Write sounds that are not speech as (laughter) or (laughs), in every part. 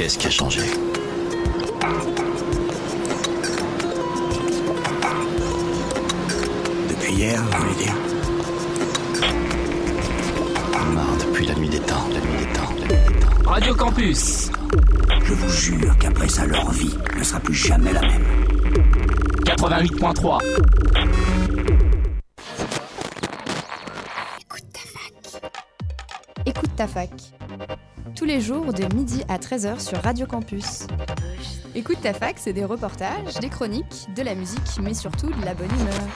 Qu'est-ce qui a changé? Depuis hier, vous voulez dire? Marre depuis la nuit des temps, la nuit des temps, la nuit des temps. Radio Campus Je vous jure qu'après ça, leur vie ne sera plus jamais la même. 88.3 Écoute ta fac. Tous les jours de midi à 13h sur Radio Campus. Écoute ta fac, c'est des reportages, des chroniques, de la musique, mais surtout de la bonne humeur.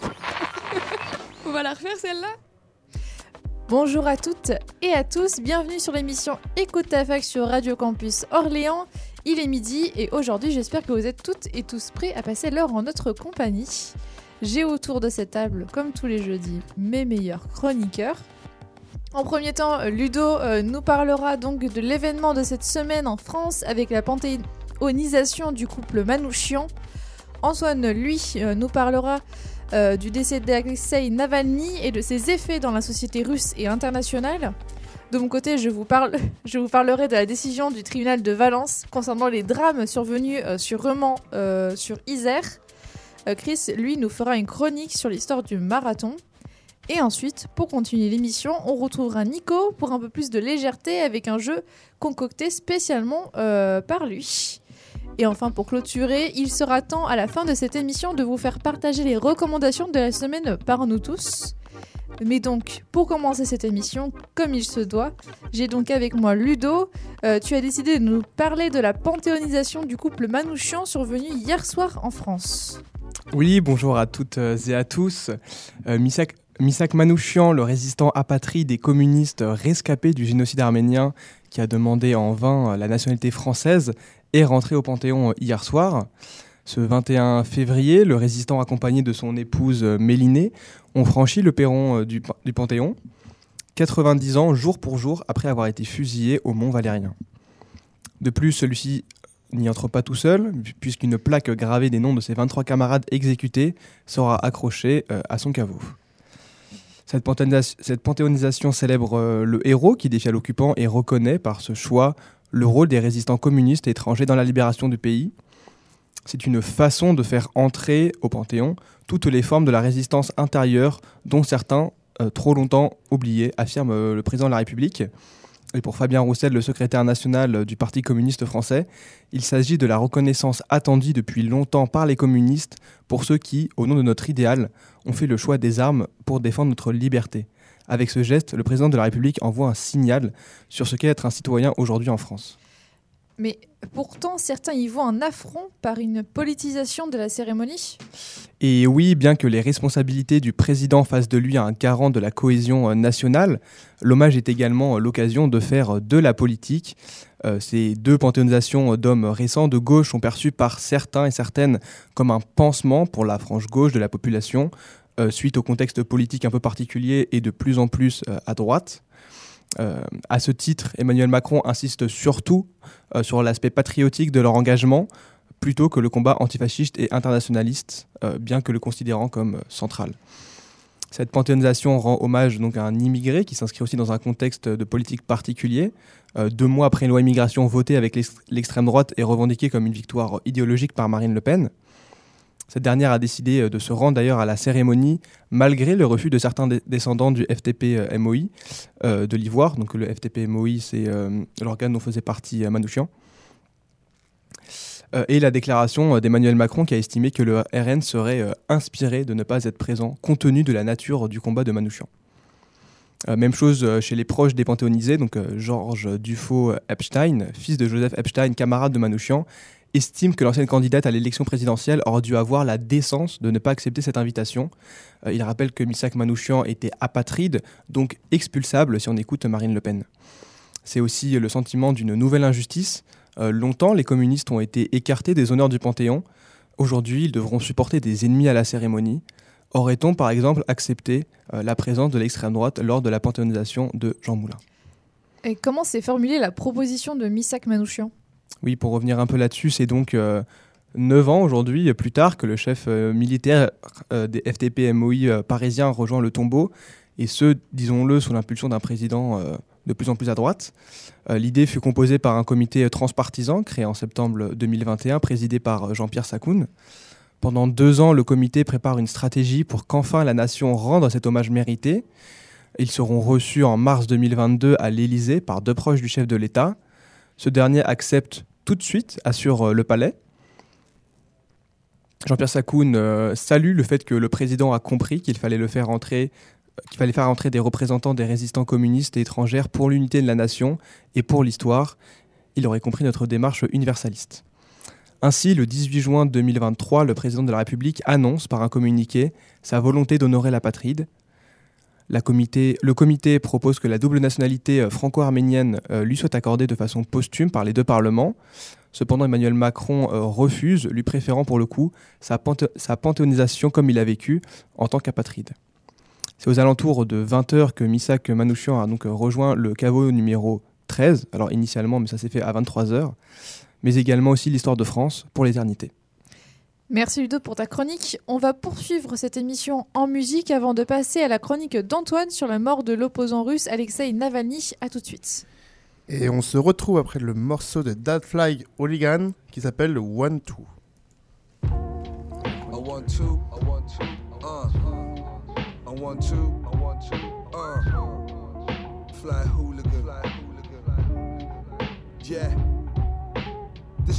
(laughs) On va la refaire celle-là? Bonjour à toutes et à tous, bienvenue sur l'émission Écoute ta fac sur Radio Campus Orléans. Il est midi et aujourd'hui j'espère que vous êtes toutes et tous prêts à passer l'heure en notre compagnie. J'ai autour de cette table, comme tous les jeudis, mes meilleurs chroniqueurs. En premier temps, euh, Ludo euh, nous parlera donc de l'événement de cette semaine en France avec la panthéonisation du couple Manouchian. Antoine, lui, euh, nous parlera du décès d'Alexei Navalny et de ses effets dans la société russe et internationale. De mon côté, je vous, (laughs) parlerai de la décision du tribunal de Valence concernant les drames survenus sur Reman, sur Isère. Chris, lui, nous fera une chronique sur l'histoire du marathon. Et ensuite, pour continuer l'émission, on retrouvera Nico pour un peu plus de légèreté avec un jeu concocté spécialement euh, par lui. Et enfin, pour clôturer, il sera temps à la fin de cette émission de vous faire partager les recommandations de la semaine par nous tous. Mais donc, pour commencer cette émission, comme il se doit, j'ai donc avec moi Ludo. Euh, tu as décidé de nous parler de la panthéonisation du couple Manouchian survenu hier soir en France. Oui, bonjour à toutes euh, et à tous. Euh, Misak Manouchian, le résistant apatride et communiste rescapé du génocide arménien qui a demandé en vain la nationalité française, est rentré au Panthéon hier soir. Ce 21 février, le résistant accompagné de son épouse Mélinée ont franchi le perron euh, du, du Panthéon, 90 ans jour pour jour après avoir été fusillé au Mont Valérien. De plus, celui-ci n'y entre pas tout seul, puisqu'une plaque gravée des noms de ses 23 camarades exécutés sera accrochée euh, à son caveau. Cette, panthéonis- cette panthéonisation célèbre euh, le héros qui défia l'occupant et reconnaît par ce choix le rôle des résistants communistes étrangers dans la libération du pays. C'est une façon de faire entrer au Panthéon toutes les formes de la résistance intérieure dont certains, euh, trop longtemps oubliés, affirme euh, le président de la République. Et pour Fabien Roussel, le secrétaire national euh, du Parti communiste français, il s'agit de la reconnaissance attendue depuis longtemps par les communistes pour ceux qui, au nom de notre idéal, ont fait le choix des armes pour défendre notre liberté. Avec ce geste, le président de la République envoie un signal sur ce qu'est être un citoyen aujourd'hui en France. Mais pourtant, certains y voient un affront par une politisation de la cérémonie. Et oui, bien que les responsabilités du président fassent de lui un garant de la cohésion euh, nationale, l'hommage est également euh, l'occasion de faire euh, de la politique. Ces deux panthéonisations d'hommes récents de gauche sont perçues par certains et certaines comme un pansement pour la frange gauche de la population, suite au contexte politique un peu particulier et de plus en plus à droite. Euh, à ce titre, Emmanuel Macron insiste surtout euh, sur l'aspect patriotique de leur engagement, plutôt que le combat antifasciste et internationaliste, euh, bien que le considérant comme central. Cette panthéonisation rend hommage donc à un immigré qui s'inscrit aussi dans un contexte de politique particulier. Euh, deux mois après une loi immigration votée avec l'ex- l'extrême droite et revendiquée comme une victoire idéologique par Marine Le Pen. Cette dernière a décidé euh, de se rendre d'ailleurs à la cérémonie malgré le refus de certains descendants du FTP-MOI euh, de l'Ivoire. Donc le FTP-MOI, c'est euh, l'organe dont faisait partie euh, Manouchian. Euh, et la déclaration euh, d'Emmanuel Macron qui a estimé que le RN serait euh, inspiré de ne pas être présent compte tenu de la nature du combat de Manouchian. Euh, même chose euh, chez les proches des panthéonisés, donc euh, Georges Dufaux Epstein, fils de Joseph Epstein, camarade de Manouchian, estime que l'ancienne candidate à l'élection présidentielle aurait dû avoir la décence de ne pas accepter cette invitation. Euh, il rappelle que Missak Manouchian était apatride, donc expulsable si on écoute Marine Le Pen. C'est aussi le sentiment d'une nouvelle injustice. Euh, longtemps, les communistes ont été écartés des honneurs du Panthéon. Aujourd'hui, ils devront supporter des ennemis à la cérémonie. Aurait-on, par exemple, accepté euh, la présence de l'extrême droite lors de la panthéonisation de Jean Moulin? Et comment s'est formulée la proposition de Missak Manouchian? Oui, pour revenir un peu là-dessus, c'est donc euh, 9 ans aujourd'hui, euh, plus tard, que le chef euh, militaire des FTP-MOI parisiens rejoint le tombeau, et ce, disons-le, sous l'impulsion d'un président de plus en plus à droite. L'idée fut composée par un comité transpartisan créé en septembre 2021, présidé par Jean-Pierre Sakoun. Pendant deux ans, le comité prépare une stratégie pour qu'enfin la nation rende cet hommage mérité. Ils seront reçus en mars 2022 à l'Élysée par deux proches du chef de l'État. Ce dernier accepte tout de suite, assure euh, le palais. Jean-Pierre Sakoun euh, salue le fait que le président a compris qu'il fallait le faire entrer qu'il fallait faire entrer des représentants des résistants communistes et étrangères pour l'unité de la nation et pour l'histoire. Il aurait compris notre démarche universaliste. Ainsi, le 18 juin 2023, le président de la République annonce par un communiqué sa volonté d'honorer la patride. Le comité propose que la double nationalité euh, franco-arménienne euh, lui soit accordée de façon posthume par les deux parlements. Cependant, Emmanuel Macron euh, refuse, lui préférant pour le coup sa, sa panthéonisation comme il a vécu en tant qu'apatride. C'est aux alentours de 20h que Misak Manouchian a donc rejoint le caveau numéro 13, alors initialement, mais ça s'est fait à 23h, mais également aussi l'histoire de France pour l'éternité. Merci Ludo pour ta chronique. On va poursuivre cette émission en musique avant de passer à la chronique d'Antoine sur la mort de l'opposant russe Alexei Navalny. À tout de suite. Et on se retrouve après le morceau de Dad Fly Hooligan qui s'appelle One Two. I want to, I want to, uh. I want to, I want to, uh. Fly hooligan, fly hooligan. Yeah.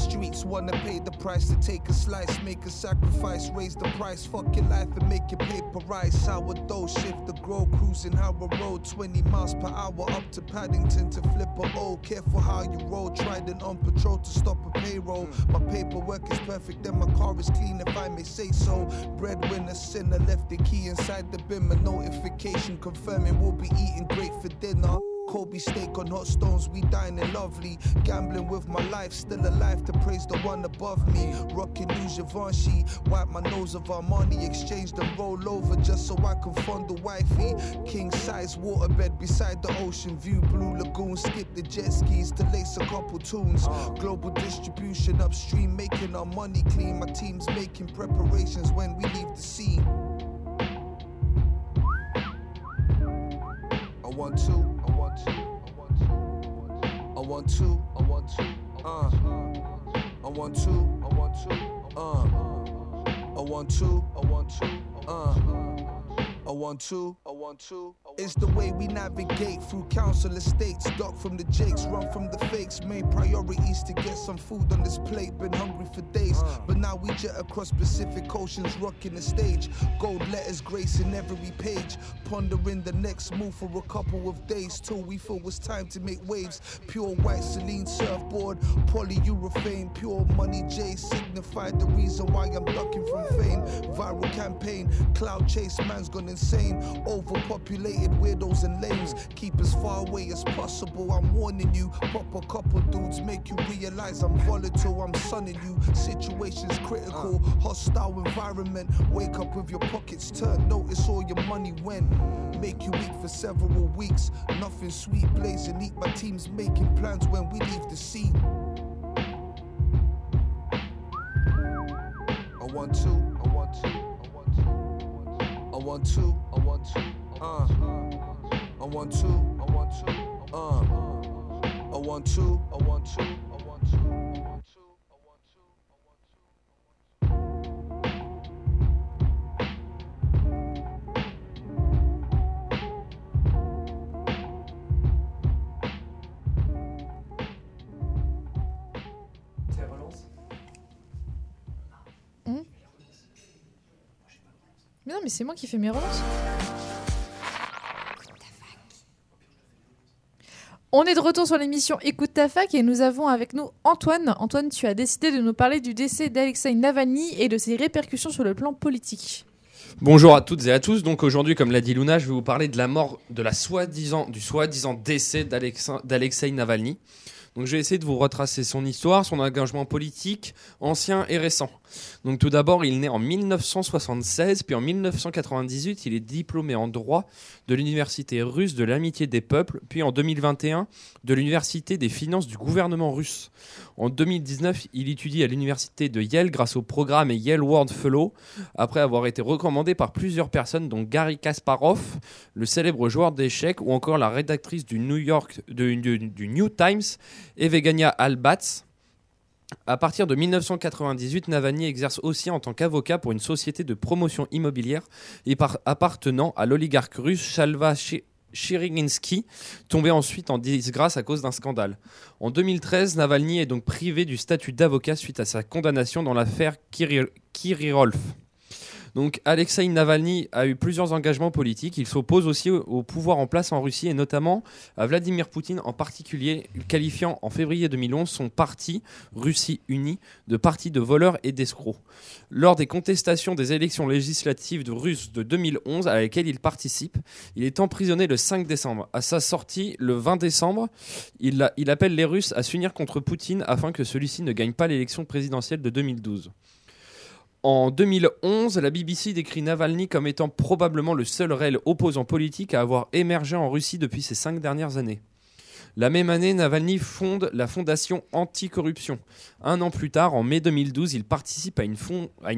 Streets wanna pay the price to take a slice, make a sacrifice, raise the price, fuck your life and make your paper rise. Sourdough shift the grow, cruising Howard Road, 20 miles per hour up to Paddington to flip a O. Careful how you roll, trident on patrol to stop a payroll. My paperwork is perfect, then my car is clean if I may say so. Breadwinner sinner left the key inside the bin, my notification confirming we'll be eating great for dinner. Kobe steak on hot stones, we dining lovely. Gambling with my life, still alive to praise the one above me. Rocking new Givenchy, wipe my nose of Armani, exchange them roll over just so I can fondle wifey. King size waterbed beside the ocean view, blue lagoon. Skip the jet skis to lace a couple tunes. Uh. Global distribution upstream, making our money clean. My team's making preparations when we leave the scene. I want to, I want to, I want to, I want to, uh. I want to, I want to, uh. I want to, I want to, uh. I one two, I want to. It's the way we navigate through council estates. Duck from the jakes, run from the fakes. Main priorities to get some food on this plate. Been hungry for days, but now we jet across Pacific Oceans, rocking the stage. Gold letters gracing every page. Pondering the next move for a couple of days till we feel it's time to make waves. Pure white Celine surfboard, polyurethane, pure money J signified the reason why I'm ducking from fame. Viral campaign, cloud chase, man's gone insane. Overpopulated weirdos and lames. Keep as far away as possible. I'm warning you. Pop a couple dudes, make you realize I'm volatile. I'm sunning you. Situations critical, hostile environment. Wake up with your pockets turned. Notice all your money went. Make you weak for several weeks. Nothing sweet, blazing. Eat my team's making plans when we leave the scene. I want to, I want to, I want to, I want to, uh. I want to, I want to, uh. I want to, I want to, I want to, Mais non, mais c'est moi qui fais mes relances. On est de retour sur l'émission Écoute ta fac et nous avons avec nous Antoine. Antoine, tu as décidé de nous parler du décès d'Alexei Navalny et de ses répercussions sur le plan politique. Bonjour à toutes et à tous. Donc aujourd'hui, comme l'a dit Luna, je vais vous parler de la mort soi-disant, du soi-disant décès d'Alexei Navalny. Donc je vais essayer de vous retracer son histoire, son engagement politique, ancien et récent. Donc tout d'abord, il naît en 1976, puis en 1998, il est diplômé en droit de l'université russe de l'amitié des peuples, puis en 2021 de l'université des finances du gouvernement russe. En 2019, il étudie à l'université de Yale grâce au programme Yale World Fellow, après avoir été recommandé par plusieurs personnes, dont Gary Kasparov, le célèbre joueur d'échecs, ou encore la rédactrice du New York du, du New Times, Evgenia Albatz. À partir de 1998, Navalny exerce aussi en tant qu'avocat pour une société de promotion immobilière appartenant à l'oligarque russe Shalva Chi- Chiriginsky, tombé ensuite en disgrâce à cause d'un scandale. En 2013, Navalny est donc privé du statut d'avocat suite à sa condamnation dans l'affaire Kiri- Kirilov. Donc Alexei Navalny a eu plusieurs engagements politiques. Il s'oppose aussi au, pouvoir en place en Russie et notamment à Vladimir Poutine en particulier, qualifiant en février 2011 son parti Russie Unie de parti de voleurs et d'escrocs. Lors des contestations des élections législatives de russes de 2011 à laquelle il participe, il est emprisonné le 5 décembre. À sa sortie le 20 décembre, il appelle les Russes à s'unir contre Poutine afin que celui-ci ne gagne pas l'élection présidentielle de 2012. En 2011, la BBC décrit Navalny comme étant probablement le seul réel opposant politique à avoir émergé en Russie depuis ces cinq dernières années. La même année, Navalny fonde la fondation Anticorruption. Un an plus tard, en mai 2012, il participe à une,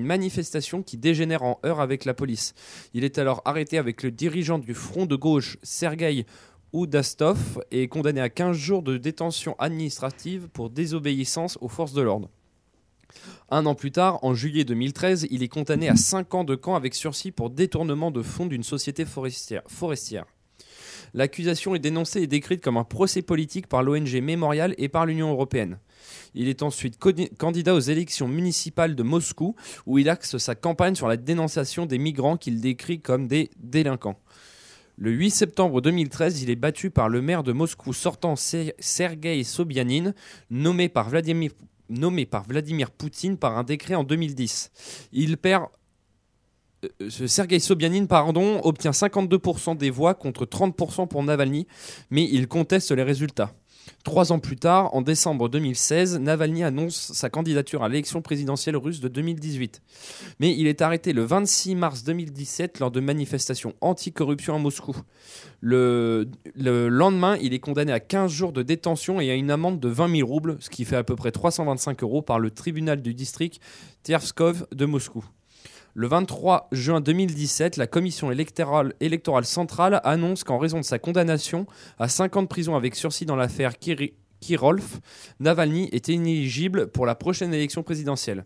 manifestation qui dégénère en heurts avec la police. Il est alors arrêté avec le dirigeant du front de gauche, Sergueï Oudastov, et condamné à 15 jours de détention administrative pour désobéissance aux forces de l'ordre. Un an plus tard, en juillet 2013, il est condamné à 5 ans de camp avec sursis pour détournement de fonds d'une société forestière. L'accusation est dénoncée et décrite comme un procès politique par l'ONG Mémorial et par l'Union européenne. Il est ensuite candidat aux élections municipales de Moscou, où il axe sa campagne sur la dénonciation des migrants qu'il décrit comme des délinquants. Le 8 septembre 2013, il est battu par le maire de Moscou sortant Ser- Sergei Sobyanin, nommé par Vladimir nommé par Vladimir Poutine par un décret en 2010. Il perd euh, ce Sergei Sobyanin pardon, obtient 52% des voix contre 30% pour Navalny, mais il conteste les résultats. Trois ans plus tard, en décembre 2016, Navalny annonce sa candidature à l'élection présidentielle russe de 2018. Mais il est arrêté le 26 mars 2017 lors de manifestations anticorruption à Moscou. Le, le lendemain, il est condamné à 15 jours de détention et à une amende de 20 000 roubles, ce qui fait à peu près 325 euros par le tribunal du district Tverskov de Moscou. Le 23 juin 2017, la commission électorale, centrale annonce qu'en raison de sa condamnation à 5 ans de prison avec sursis dans l'affaire Kirolf, Navalny est inéligible pour la prochaine élection présidentielle.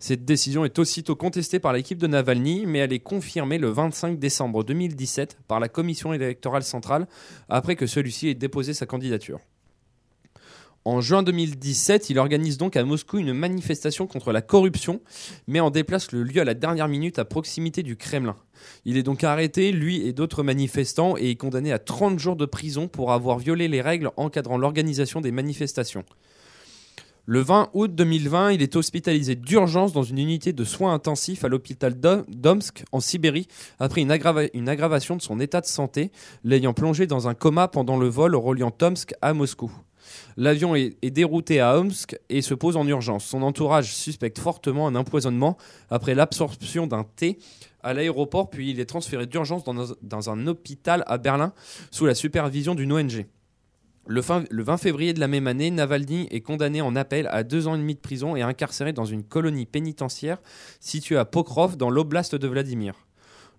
Cette décision est aussitôt contestée par l'équipe de Navalny, mais elle est confirmée le 25 décembre 2017 par la commission électorale centrale après que celui-ci ait déposé sa candidature. En juin 2017, il organise donc à Moscou une manifestation contre la corruption, mais en déplace le lieu à la dernière minute à proximité du Kremlin. Il est donc arrêté, lui et d'autres manifestants, et condamné à 30 jours de prison pour avoir violé les règles encadrant l'organisation des manifestations. Le 20 août 2020, il est hospitalisé d'urgence dans une unité de soins intensifs à l'hôpital d'O- d'Omsk, en Sibérie, après une, une aggravation de son état de santé, l'ayant plongé dans un coma pendant le vol reliant Tomsk à Moscou. L'avion est, dérouté à Omsk et se pose en urgence. Son entourage suspecte fortement un empoisonnement après l'absorption d'un thé à l'aéroport, puis il est transféré d'urgence dans, un- hôpital à Berlin sous la supervision d'une ONG. Le 20 février de la même année, Navalny est condamné en appel à deux ans et demi de prison et incarcéré dans une colonie pénitentiaire située à Pokrov dans l'oblast de Vladimir.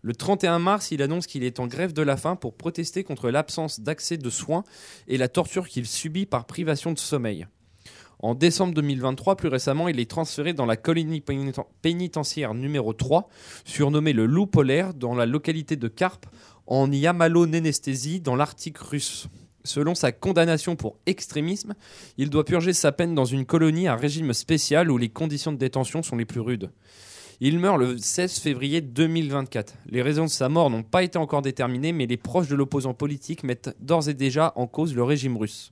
Le 31 mars, il annonce qu'il est en grève de la faim pour protester contre l'absence d'accès de soins et la torture qu'il subit par privation de sommeil. En décembre 2023, plus récemment, il est transféré dans la colonie péniten- pénitentiaire numéro 3, surnommée le Loup polaire, dans la localité de Karp, en Yamalo-Nénestésie, dans l'Arctique russe. Selon sa condamnation pour extrémisme, il doit purger sa peine dans une colonie à régime spécial où les conditions de détention sont les plus rudes. Il meurt le 16 février 2024. Les raisons de sa mort n'ont pas été encore déterminées, mais les proches de l'opposant politique mettent d'ores et déjà en cause le régime russe.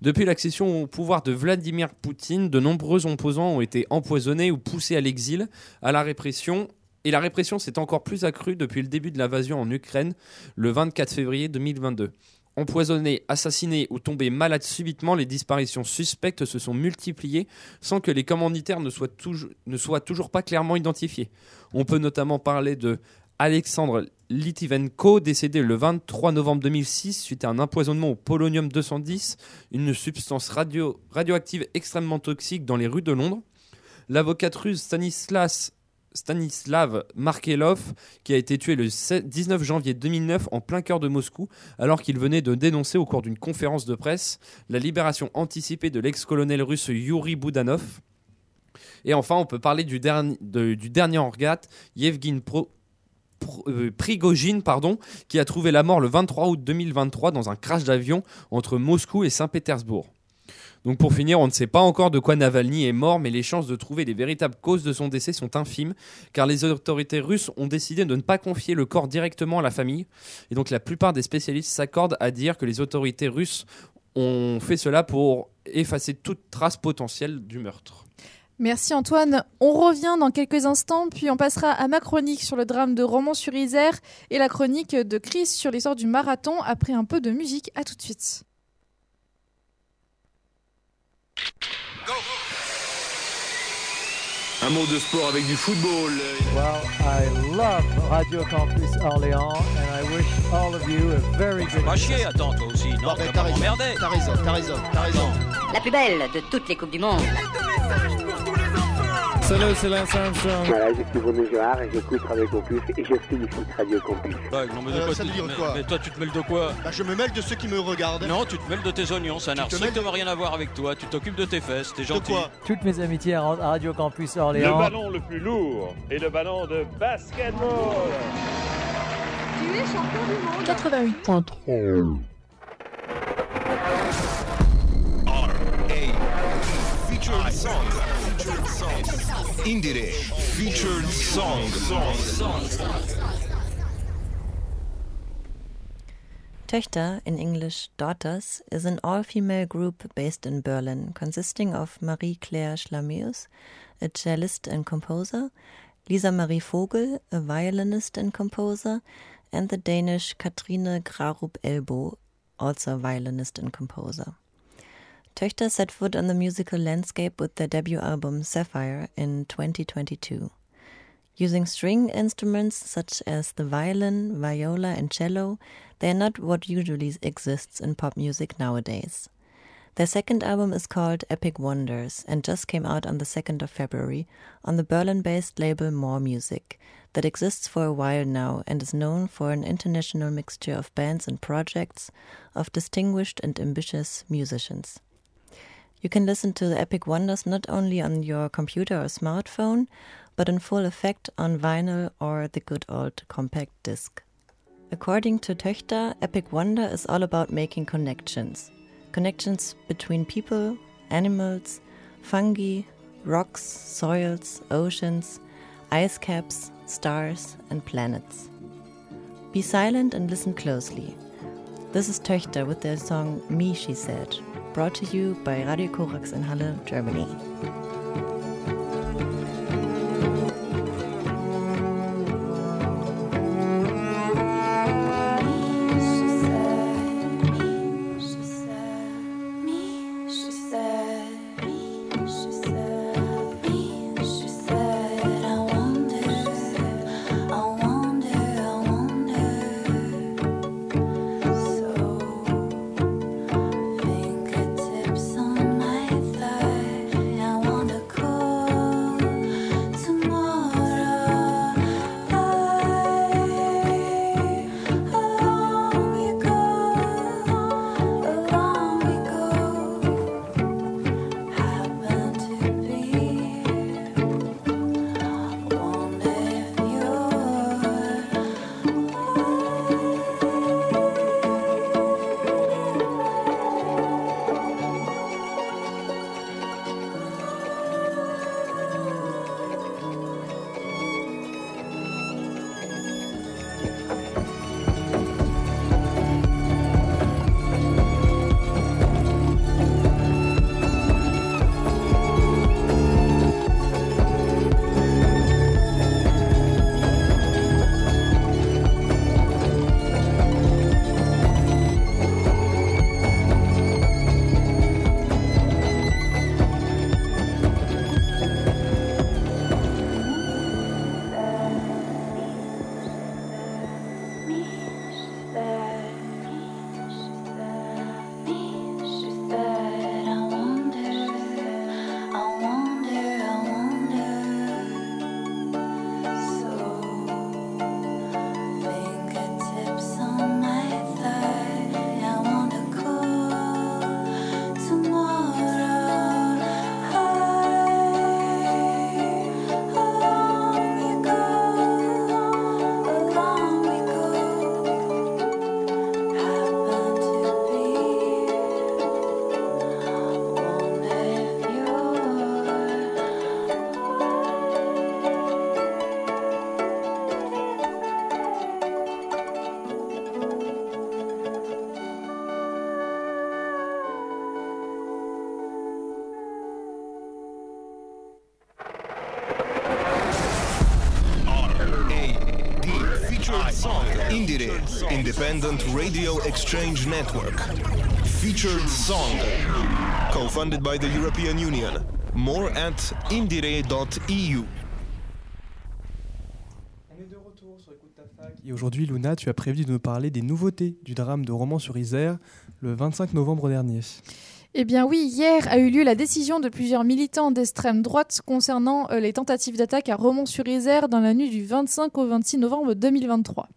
Depuis l'accession au pouvoir de Vladimir Poutine, de nombreux opposants ont été empoisonnés ou poussés à l'exil, à la répression, et la répression s'est encore plus accrue depuis le début de l'invasion en Ukraine, le 24 février 2022. Empoisonnés, assassinés ou tombés malades subitement, les disparitions suspectes se sont multipliées sans que les commanditaires ne soient, toujours, pas clairement identifiés. On peut notamment parler de Alexandre Litivenko, décédé le 23 novembre 2006 suite à un empoisonnement au polonium 210, une substance radio, radioactive extrêmement toxique dans les rues de Londres. L'avocate russe Stanislas Stanislav Markelov, qui a été tué le 7 19 janvier 2009 en plein cœur de Moscou, alors qu'il venait de dénoncer au cours d'une conférence de presse la libération anticipée de l'ex-colonel russe Yuri Boudanov. Et enfin, on peut parler du, dernier Yevgeny Pro- Pro- euh, Prigogine, pardon, qui a trouvé la mort le 23 août 2023 dans un crash d'avion entre Moscou et Saint-Pétersbourg. Donc pour finir, on ne sait pas encore de quoi Navalny est mort, mais les chances de trouver les véritables causes de son décès sont infimes, car les autorités russes ont décidé de ne pas confier le corps directement à la famille. Et donc la plupart des spécialistes s'accordent à dire que les autorités russes ont fait cela pour effacer toute trace potentielle du meurtre. Merci Antoine. On revient dans quelques instants, puis on passera à ma chronique sur le drame de Romans-sur-Isère et la chronique de Chris sur l'histoire du marathon après un peu de musique. À tout de suite. Un mot de sport avec du football. Well, I love Radio Campus Orléans and I wish all of you a very good Pas chier, attends, toi aussi. Non, m'emmerder. T'as raison, t'as raison, t'as raison. La plus belle de toutes les Coupes du Monde. Salut, c'est Lance Armstrong. Voilà, je suis Bruno Gérard et j'écoute Radio Campus et je félicite Radio Campus. Ouais, non, mais, de Euh, quoi ça tu- veut dire mais- quoi mais toi, tu te mêles de quoi Bah, je me mêle de ceux qui me regardent. Non, tu te mêles de tes oignons, ça n'a te mêles strictement rien à voir avec toi. Tu t'occupes de tes fesses, t'es gentil. quoi Toutes mes amitiés à à Radio Campus Le Orléans. ballon le plus lourd est le ballon de basketball. Tu es champion du monde. 88.3. Featured song. Indire. Featured song. Töchter, in English Daughters, is an all female group based in Berlin, consisting of Marie Claire Schlameus, a cellist and composer, Lisa Marie Vogel, a violinist and composer, and the Danish Katrine Grarup Elbo, also a violinist and composer. Töchter set foot on the musical landscape with their debut album Sapphire in 2022. Using string instruments such as the violin, viola, and cello, they are not what usually exists in pop music nowadays. Their second album is called Epic Wonders and just came out on the 2nd of February on the Berlin based label More Music, that exists for a while now and is known for an international mixture of bands and projects of distinguished and ambitious musicians. You can listen to the Epic Wonders not only on your computer or smartphone, but in full effect on vinyl or the good old compact disc. According to Töchter, Epic Wonder is all about making connections. Connections between people, animals, fungi, rocks, soils, oceans, ice caps, stars, and planets. Be silent and listen closely. This is Töchter with their song Me, She Said, brought to you by Radio Korax in Halle, Germany. Indire, Independent Radio Exchange Network. Featured song. Co-funded by the European Union. More at indire.eu. Et aujourd'hui, Luna, tu as prévu de nous parler des nouveautés du drame de Romans-sur-Isère le 25 novembre dernier. Eh bien oui, hier a eu lieu la décision de plusieurs militants d'extrême droite concernant euh, les tentatives d'attaque à Romans-sur-Isère dans la nuit du 25 au 26 novembre 2023.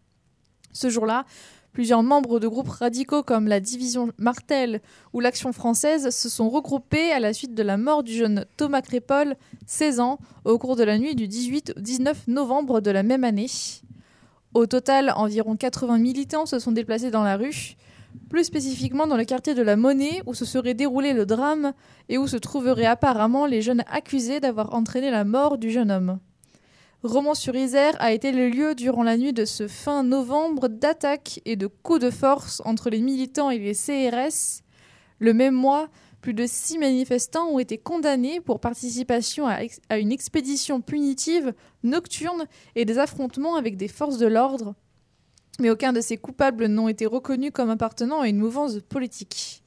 Ce jour-là, plusieurs membres de groupes radicaux comme la Division Martel ou l'Action française se sont regroupés à la suite de la mort du jeune Thomas Crépol, 16 ans, au cours de la nuit du 18 au 19 novembre de la même année. Au total, environ 80 militants se sont déplacés dans la rue, plus spécifiquement dans le quartier de la Monnaie où se serait déroulé le drame et où se trouveraient apparemment les jeunes accusés d'avoir entraîné la mort du jeune homme. Romans-sur-Isère a été le lieu durant la nuit de ce fin novembre d'attaques et de coups de force entre les militants et les CRS. Le même mois, plus de six manifestants ont été condamnés pour participation à, à une expédition punitive nocturne et des affrontements avec des forces de l'ordre. Mais aucun de ces coupables n'ont été reconnus comme appartenant à une mouvance politique.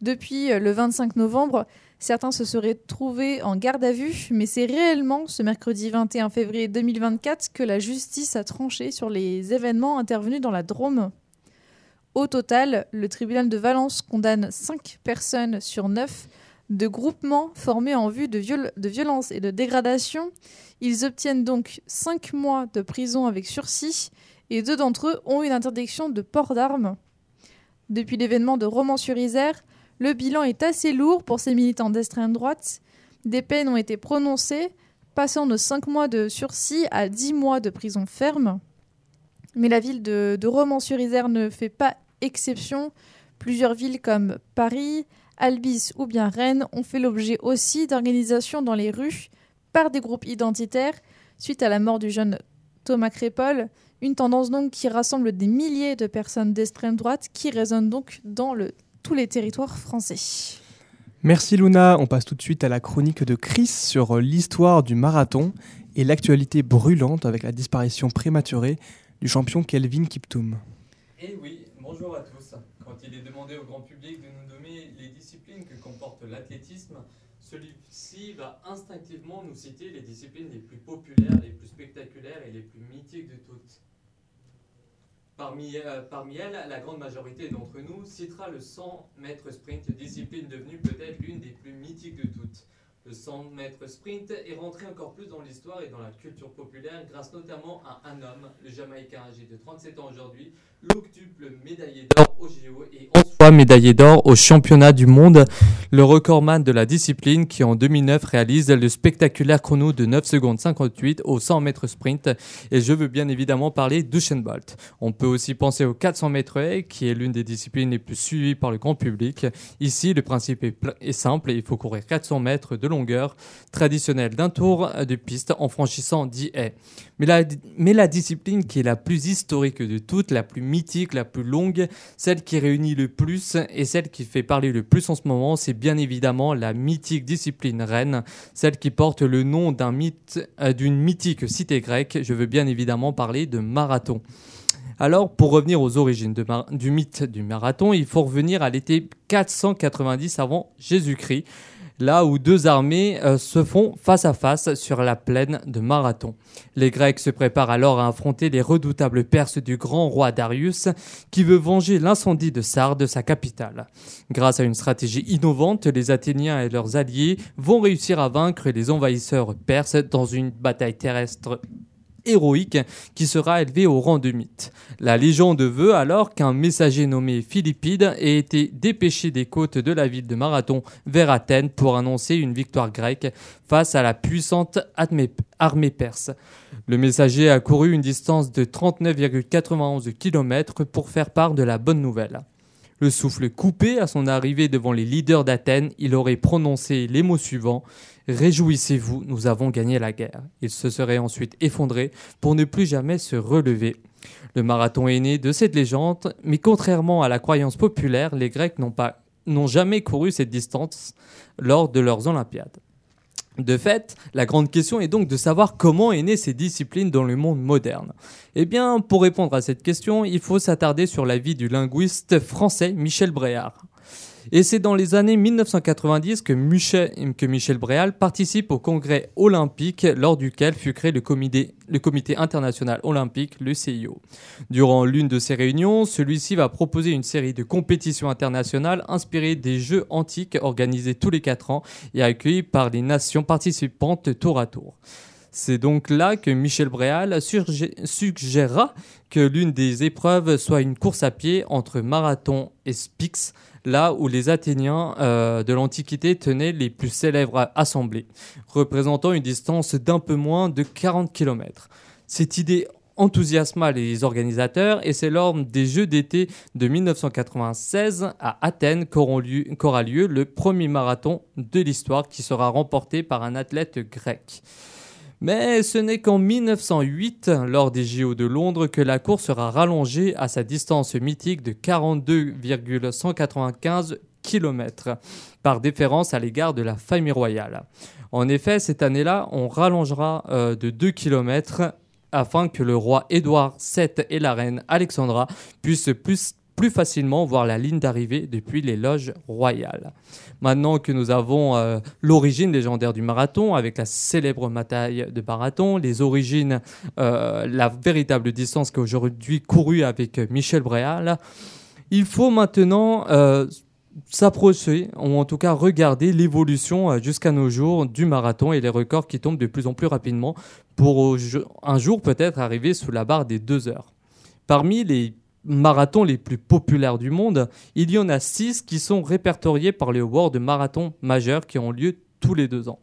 Depuis euh, le 25 novembre, certains se seraient trouvés en garde à vue, mais c'est réellement ce mercredi 21 février 2024 que la justice a tranché sur les événements intervenus dans la Drôme. Au total, le tribunal de Valence condamne 5 personnes sur 9 de groupements formés en vue de, viol- de violence et de dégradation. Ils obtiennent donc 5 mois de prison avec sursis et deux d'entre eux ont une interdiction de port d'armes. Depuis l'événement de Romans-sur-Isère, le bilan est assez lourd pour ces militants d'extrême droite. Des peines ont été prononcées, passant de 5 mois de sursis à 10 mois de prison ferme. Mais la ville de, de Romans-sur-Isère ne fait pas exception. Plusieurs villes comme Paris, Albis ou bien Rennes ont fait l'objet aussi d'organisations dans les rues par des groupes identitaires suite à la mort du jeune Thomas Crépol, une tendance donc qui rassemble des milliers de personnes d'extrême droite qui résonnent donc dans le, tous les territoires français. Merci Luna, on passe tout de suite à la chronique de Chris sur l'histoire du marathon et l'actualité brûlante avec la disparition prématurée du champion Kelvin Kiptoum. Eh oui, bonjour à tous. Quand il est demandé au grand public de nous nommer les disciplines que comporte l'athlétisme, celui-ci va instinctivement nous citer les disciplines les plus populaires, les plus spectaculaires et les plus mythiques de toutes. Parmi, euh, parmi elles, la grande majorité d'entre nous citera le 100 mètres sprint, discipline devenue peut-être l'une des plus mythiques de toutes. Le 100 mètres sprint est rentré encore plus dans l'histoire et dans la culture populaire grâce notamment à un homme, le Jamaïcain âgé de 37 ans aujourd'hui, l'octuple médaillé d'or au JO et 11 fois médaillé d'or au championnat du monde, le recordman de la discipline qui en 2009 réalise le spectaculaire chrono de 9 secondes 58 au 100 mètres sprint et je veux bien évidemment parler d'Usain Bolt. On peut aussi penser au 400 mètres qui est l'une des disciplines les plus suivies par le grand public. Ici, le principe est, est simple, il faut courir 400 mètres de traditionnelle d'un tour de piste en franchissant 10 haies. Mais la, discipline qui est la plus historique de toutes, la plus mythique, la plus longue, celle qui réunit le plus et celle qui fait parler le plus en ce moment, c'est bien évidemment la mythique discipline reine, celle qui porte le nom d'un mythe, euh, d'une mythique cité grecque. Je veux bien évidemment parler de marathon. Alors, pour revenir aux origines du mythe du marathon, il faut revenir à l'été 490 avant Jésus-Christ, là où deux armées euh, se font face à face sur la plaine de Marathon. Les Grecs se préparent alors à affronter les redoutables Perses du grand roi Darius, qui veut venger l'incendie de Sardes, sa capitale. Grâce à une stratégie innovante, les Athéniens et leurs alliés vont réussir à vaincre les envahisseurs perses dans une bataille terrestre héroïque qui sera élevé au rang de mythe. La légende veut alors qu'un messager nommé Philippide ait été dépêché des côtes de la ville de Marathon vers Athènes pour annoncer une victoire grecque face à la puissante armée- perse. Le messager a couru une distance de 39,91 km pour faire part de la bonne nouvelle. Le souffle coupé à son arrivée devant les leaders d'Athènes, il aurait prononcé les mots suivants Réjouissez-vous, nous avons gagné la guerre. Il se serait ensuite effondré pour ne plus jamais se relever. Le marathon est né de cette légende, mais contrairement à la croyance populaire, les Grecs n'ont n'ont jamais couru cette distance lors de leurs Olympiades. De fait, la grande question est donc de savoir comment est née ces disciplines dans le monde moderne. Eh bien, pour répondre à cette question, il faut s'attarder sur la vie du linguiste français Michel Bréard. Et c'est dans les années 1990 que Michel, Bréal participe au congrès olympique lors duquel fut créé le comité, international olympique, le CIO. Durant l'une de ces réunions, celui-ci va proposer une série de compétitions internationales inspirées des Jeux antiques organisés tous les quatre ans et accueillis par les nations participantes tour à tour. C'est donc là que Michel Bréal suggérera que l'une des épreuves soit une course à pied entre marathon et Spix, là où les Athéniens euh, de l'Antiquité tenaient les plus célèbres assemblées, représentant une distance d'un peu moins de 40 km. Cette idée enthousiasma les organisateurs et c'est lors des Jeux d'été de 1996 à Athènes qu'aura lieu le premier marathon de l'histoire qui sera remporté par un athlète grec. Mais ce n'est qu'en 1908, lors des JO de Londres, que la course sera rallongée à sa distance mythique de 42,195 km, par déférence à l'égard de la famille royale. En effet, cette année-là, on rallongera euh, de 2 km afin que le roi Édouard VII et la reine Alexandra puissent plus, plus facilement voir la ligne d'arrivée depuis les loges royales. Maintenant que nous avons euh, l'origine légendaire du marathon, avec la célèbre bataille de marathon, les origines, euh, la véritable distance qu'aujourd'hui courue avec Michel Bréal, il faut maintenant euh, s'approcher, ou en tout cas regarder l'évolution euh, jusqu'à nos jours du marathon et les records qui tombent de plus en plus rapidement pour un jour peut-être arriver sous la barre des deux heures. Parmi les marathons les plus populaires du monde, il y en a six qui sont répertoriés par les World Marathon majeurs qui ont lieu tous les deux ans.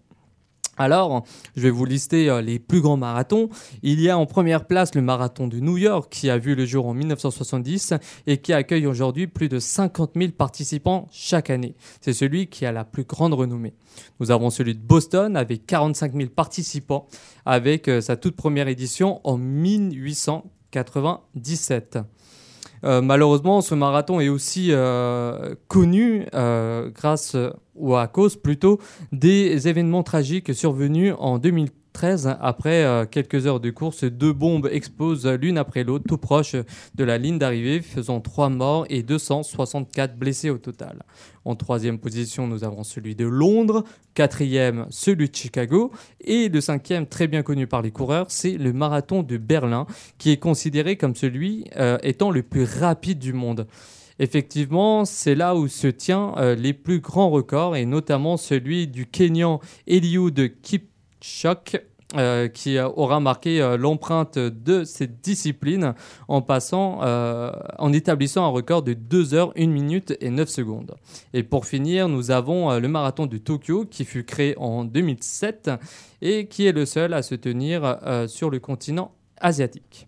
Alors, je vais vous lister euh, les plus grands marathons. Il y a en première place le marathon de New York qui a vu le jour en 1970 et qui accueille aujourd'hui plus de 50 000 participants chaque année. C'est celui qui a la plus grande renommée. Nous avons celui de Boston avec 45 000 participants avec euh, sa toute première édition en 1897. Euh, malheureusement, ce marathon est aussi euh, connu euh, grâce ou à cause plutôt des événements tragiques survenus en 2013 après euh, quelques heures de course. Deux bombes explosent l'une après l'autre tout proche de la ligne d'arrivée, faisant trois morts et 264 blessés au total. En troisième position, nous avons celui de Londres, quatrième, celui de Chicago, et le cinquième, très bien connu par les coureurs, c'est le marathon de Berlin, qui est considéré comme celui euh, étant le plus rapide du monde. Effectivement, c'est là où se tient euh, les plus grands records, et notamment celui du Kenyan Eliud Kipchoge, euh, qui aura marqué euh, l'empreinte de cette discipline euh, en établissant un record de 2 heures, 1 minute et 9 secondes. Et pour finir, nous avons le marathon de Tokyo qui fut créé en 2007 et qui est le seul à se tenir sur le continent asiatique.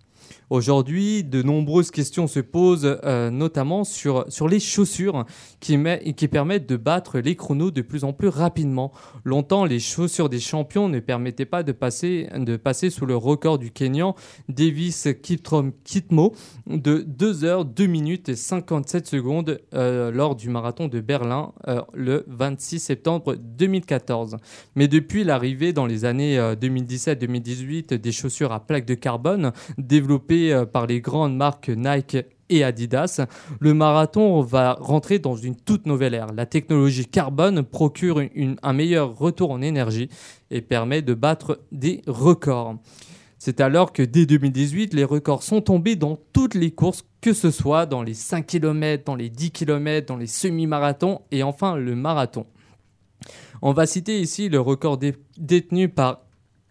Aujourd'hui, de nombreuses questions se posent, euh, notamment sur, sur les chaussures qui, met- qui permettent de battre les chronos de plus en plus rapidement. Longtemps, les chaussures des champions ne permettaient pas de passer, de passer sous le record du Kenyan Davis Kiptrom Kitmo de 2 heures, 2 minutes et 57 secondes euh, lors du marathon de Berlin euh, le 26 septembre 2014. Mais depuis l'arrivée dans les années euh, 2017-2018 des chaussures à plaques de carbone développées euh, par les grandes marques Nike et Adidas, le marathon va rentrer dans une toute nouvelle ère. La technologie carbone procure un meilleur retour en énergie et permet de battre des records. C'est alors que dès 2018, les records sont tombés dans toutes les courses, que ce soit dans les 5 km, dans les 10 km, dans les semi-marathons et enfin le marathon. On va citer ici le record dé- détenu par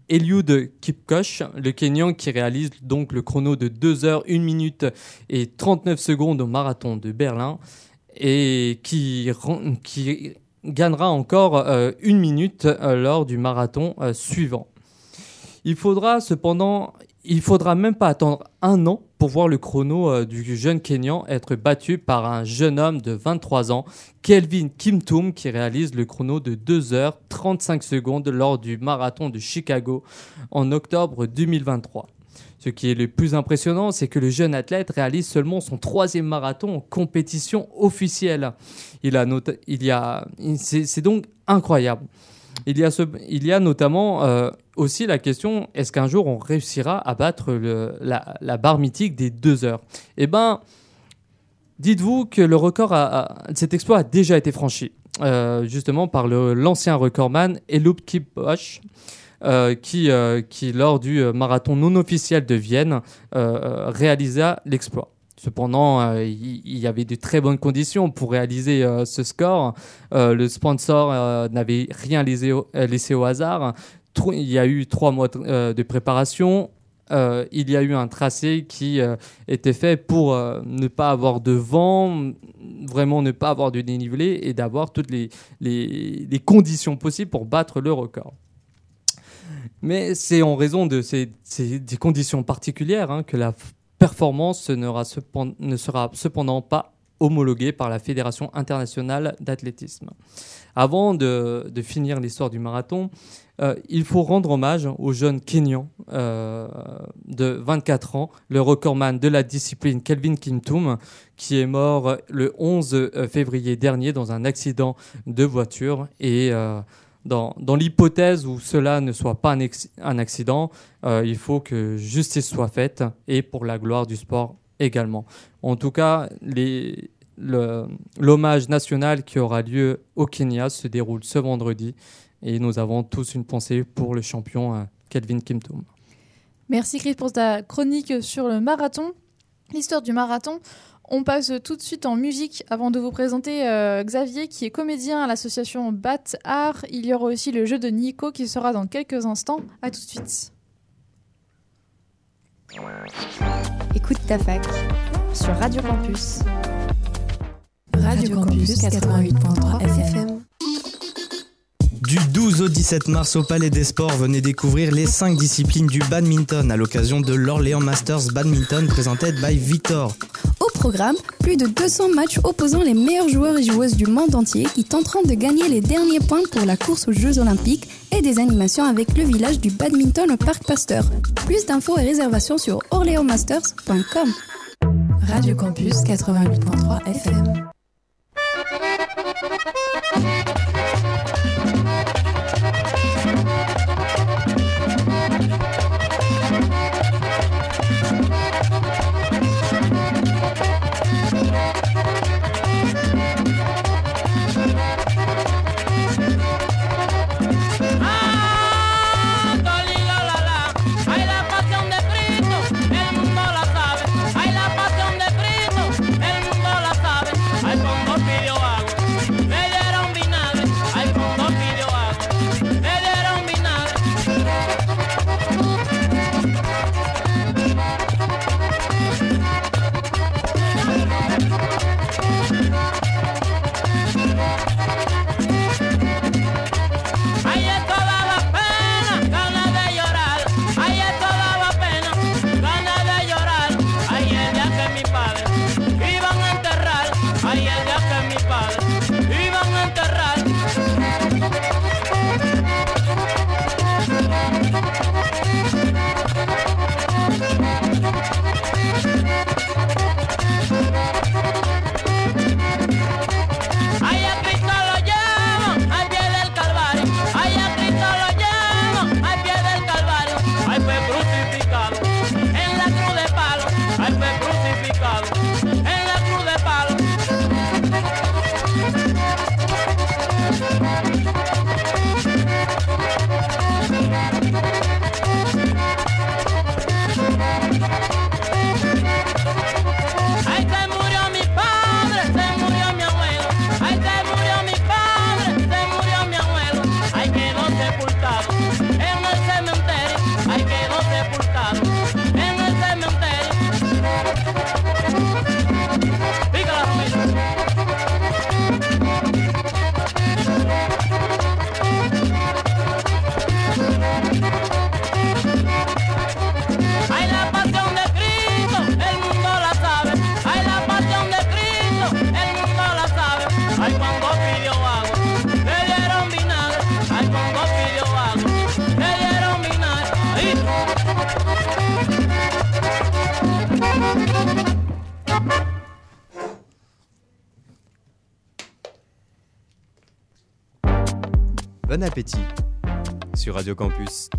Eliud Kipkoch, le Kenyan qui réalise donc le chrono de 2 heures, 1 minute et 39 secondes au marathon de Berlin et qui, gagnera encore euh, une minute euh, lors du marathon euh, suivant. Il faudra cependant, il faudra même pas attendre un an pour voir le chrono euh, du jeune Kenyan être battu par un jeune homme de 23 ans, Kelvin Kimtum, qui réalise le chrono de 2 heures 35 secondes lors du marathon de Chicago en octobre 2023. Ce qui est le plus impressionnant, c'est que le jeune athlète réalise seulement son troisième marathon en compétition officielle. Il a noté, il y a, c'est donc incroyable. Il y a, notamment euh, aussi la question est-ce qu'un jour on réussira à battre la, barre mythique des deux heures? Eh ben, dites-vous que le record, a, cet exploit a déjà été franchi, euh, justement par l'ancien recordman Elup Kiposh. euh, qui, qui, lors du marathon non officiel de Vienne, réalisa l'exploit. Cependant, euh, il y, avait de très bonnes conditions pour réaliser euh, ce score. Euh, le sponsor n'avait rien laissé au, hasard. Il y a eu trois mois de, préparation. Il y a eu un tracé qui était fait pour ne pas avoir de vent, vraiment ne pas avoir de dénivelé et d'avoir toutes les, conditions possibles pour battre le record. Mais c'est en raison de ces, des conditions particulières hein, que la performance ne sera, cependant, pas homologuée par la Fédération internationale d'athlétisme. Avant de, finir l'histoire du marathon, euh, il faut rendre hommage au jeune Kenyan euh, de 24 ans, le recordman de la discipline Kelvin Kimtoum, qui est mort le 11 février dernier dans un accident de voiture. Et euh, dans, l'hypothèse où cela ne soit pas un, accident, euh, il faut que justice soit faite et pour la gloire du sport également. En tout cas, l'hommage national qui aura lieu au Kenya se déroule ce vendredi et nous avons tous une pensée pour le champion euh, Kelvin Kimtoum. Merci Chris pour ta chronique sur le marathon. L'histoire du marathon. On passe tout de suite en musique avant de vous présenter euh, Xavier qui est comédien à l'association Bat Art. Il y aura aussi le jeu de Nico qui sera dans quelques instants. À tout de suite. Écoute ta fac sur Radio Campus. Radio Campus 88.3 FM. Du 12 au 17 mars au Palais des Sports, venez découvrir les 5 disciplines du badminton à l'occasion de l'Orléans Masters Badminton présenté by Victor. Au programme, plus de 200 matchs opposant les meilleurs joueurs et joueuses du monde entier qui tenteront de gagner les derniers points pour la course aux Jeux Olympiques et des animations avec le village du badminton au Parc Pasteur. Plus d'infos et réservations sur orléansmasters.com. Radio Campus 88.3 FM. Bon appétit sur Radio Campus.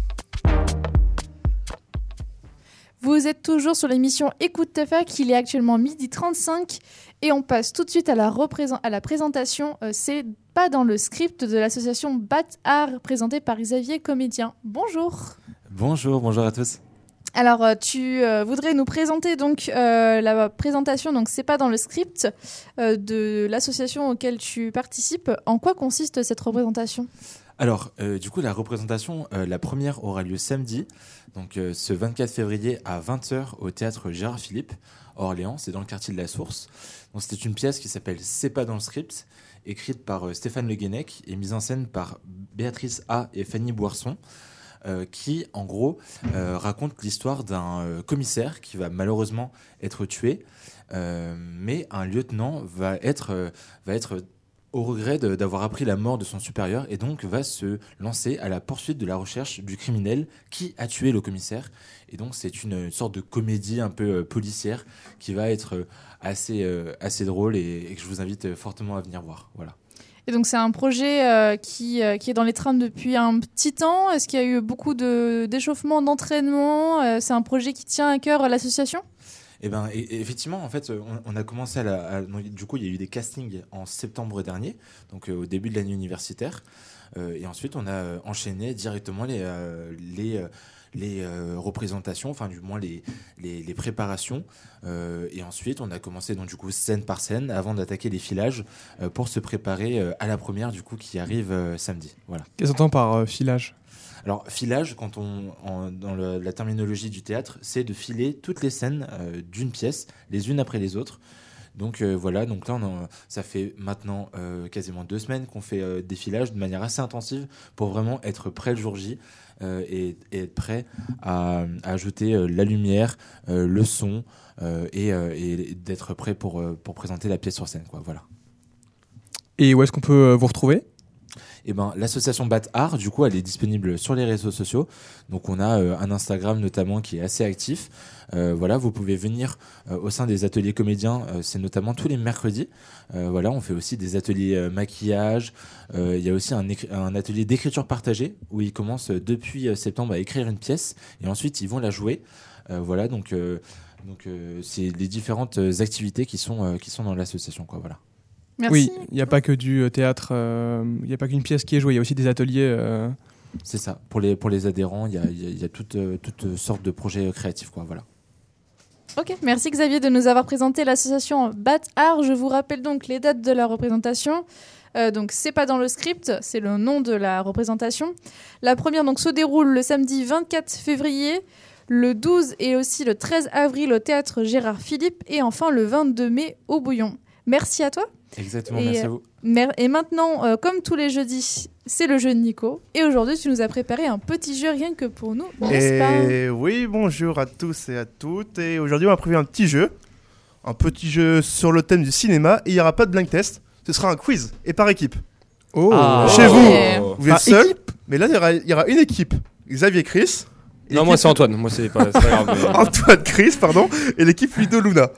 Vous êtes toujours sur l'émission Écoute ta fac, il est actuellement midi 35 et on passe tout de suite à la, représent- à la présentation. Euh, C'est pas dans le script de l'association Bat Art présentée par Xavier Comédien. Bonjour. Bonjour, bonjour à tous. Alors euh, tu euh, voudrais nous présenter donc euh, la présentation, donc c'est pas dans le script euh, de l'association auquel tu participes. En quoi consiste cette représentation? Alors, euh, du coup, la représentation, euh, la première aura lieu samedi, donc euh, ce 24 février à 20h au théâtre Gérard Philippe, Orléans, c'est dans le quartier de la Source. Donc, c'était une pièce qui s'appelle C'est pas dans le script, écrite par Stéphane Le Guenec et mise en scène par Béatrice A et Fanny Boisson. qui, en gros, raconte l'histoire d'un commissaire qui va malheureusement être tué, mais un lieutenant va être, va être au regret de- d'avoir appris la mort de son supérieur et donc va se lancer à la poursuite de la recherche du criminel qui a tué le commissaire. Et donc c'est une, sorte de comédie un peu euh, policière qui va être euh, assez, euh, assez drôle et, que je vous invite fortement à venir voir. Voilà. Et donc c'est un projet qui, qui est dans les trames depuis un petit temps. Est-ce qu'il y a eu beaucoup de d'échauffement, d'entraînement C'est un projet qui tient à cœur l'association? Eh ben, et- et effectivement, en fait, on, a commencé à, du coup, il y a eu des castings en septembre dernier, donc euh, au début de l'année universitaire, Euh, et ensuite on a euh, enchaîné directement les les représentations, enfin du moins les les, préparations, et ensuite on a commencé donc du coup scène par scène avant d'attaquer les filages pour se préparer à la première du coup qui arrive samedi. Voilà. Qu'est-ce qu'on entend par filage? Alors, filage, quand on, dans la terminologie du théâtre, c'est de filer toutes les scènes euh, d'une pièce, les unes après les autres. Donc euh, voilà, donc là, ça fait maintenant euh, quasiment deux semaines qu'on fait des filages de manière assez intensive pour vraiment être prêt le jour J et, être prêt à, ajouter la lumière, le son et, d'être prêt pour, pour présenter la pièce sur scène. Voilà. Et où est-ce qu'on peut vous retrouver? Eh ben, l'association Bat Art, du coup, elle est disponible sur les réseaux sociaux. Donc, on a euh, un Instagram notamment qui est assez actif. Euh, voilà, vous pouvez venir euh, au sein des ateliers comédiens. c'est notamment tous les mercredis. Voilà, on fait aussi des ateliers maquillage. Il y a aussi un, atelier d'écriture partagée où ils commencent depuis septembre à écrire une pièce et ensuite ils vont la jouer. Voilà, donc donc c'est les différentes activités qui sont qui sont dans l'association. Voilà. Oui, il n'y a pas que du euh, théâtre, euh, il n'y a pas qu'une pièce qui est jouée, il y a aussi des ateliers. euh, C'est ça. Pour les, pour les adhérents, il y a, il y a- il y a toutes, toutes sortes de projets créatifs. Quoi, voilà. Ok, merci Xavier de nous avoir présenté l'association Bat Art. Je vous rappelle donc les dates de la représentation. Euh, donc c'est pas dans le script, c'est le nom de la représentation. La première donc se déroule le samedi 24 février, le 12 et aussi le 13 avril au théâtre Gérard Philippe et enfin le 22 mai au Bouillon. Merci à toi. Exactement, Et, merci à euh, vous. mer- Et maintenant, euh, comme tous les jeudis, c'est le jeu de Nico. Et aujourd'hui, tu nous as préparé un petit jeu rien que pour nous, n'est-ce pas? Et oui, bonjour à tous et à toutes. Et aujourd'hui, on a prévu un petit jeu. Un petit jeu sur le thème du cinéma. Et il n'y aura pas de blind test. Ce sera un quiz. Et par équipe. Oh. Ah. Chez Oh. vous, vous êtes Par seul. Mais là, il y aura- il y, aura une équipe. Xavier Chris. Non, moi, c'est Antoine. Moi, c'est pas- c'est pas grave, mais- (laughs) Antoine Chris, pardon. Et l'équipe Ludo Luna.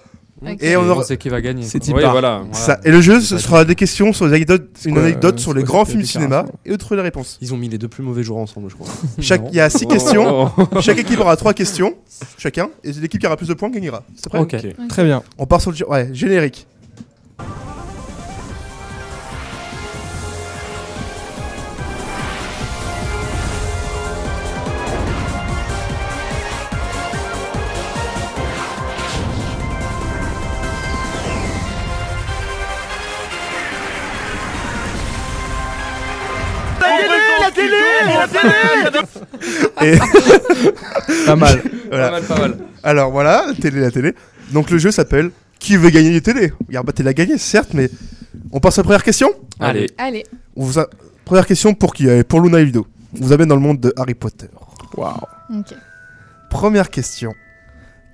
Et on aura... sait qui va gagner. C'est Oui, voilà. Ça. Et le jeu, ce sera des questions sur les anecdotes, une quoi, anecdote euh, sur c'est les grands films du cinéma déclaration et trouver les réponses. Ils ont mis les deux plus mauvais jours ensemble, je crois. (laughs) Chaque, il y a six Oh. questions. (laughs) Chaque équipe aura trois questions, chacun. Et l'équipe qui aura plus de points gagnera. C'est prêt Ok. Ok. Très bien. On part sur le ouais, générique. Et- (laughs) Pas mal. Voilà. Pas mal, pas mal. Alors voilà, la télé, la télé. Donc le jeu s'appelle Qui veut gagner les télés? Yarbat l'a gagné, certes, mais on passe à la première question Allez. Allez. On vous a- Première question pour qui Allez, Pour Luna et Ludo. On vous amène dans le monde de Harry Potter. Waouh. Ok. Première question.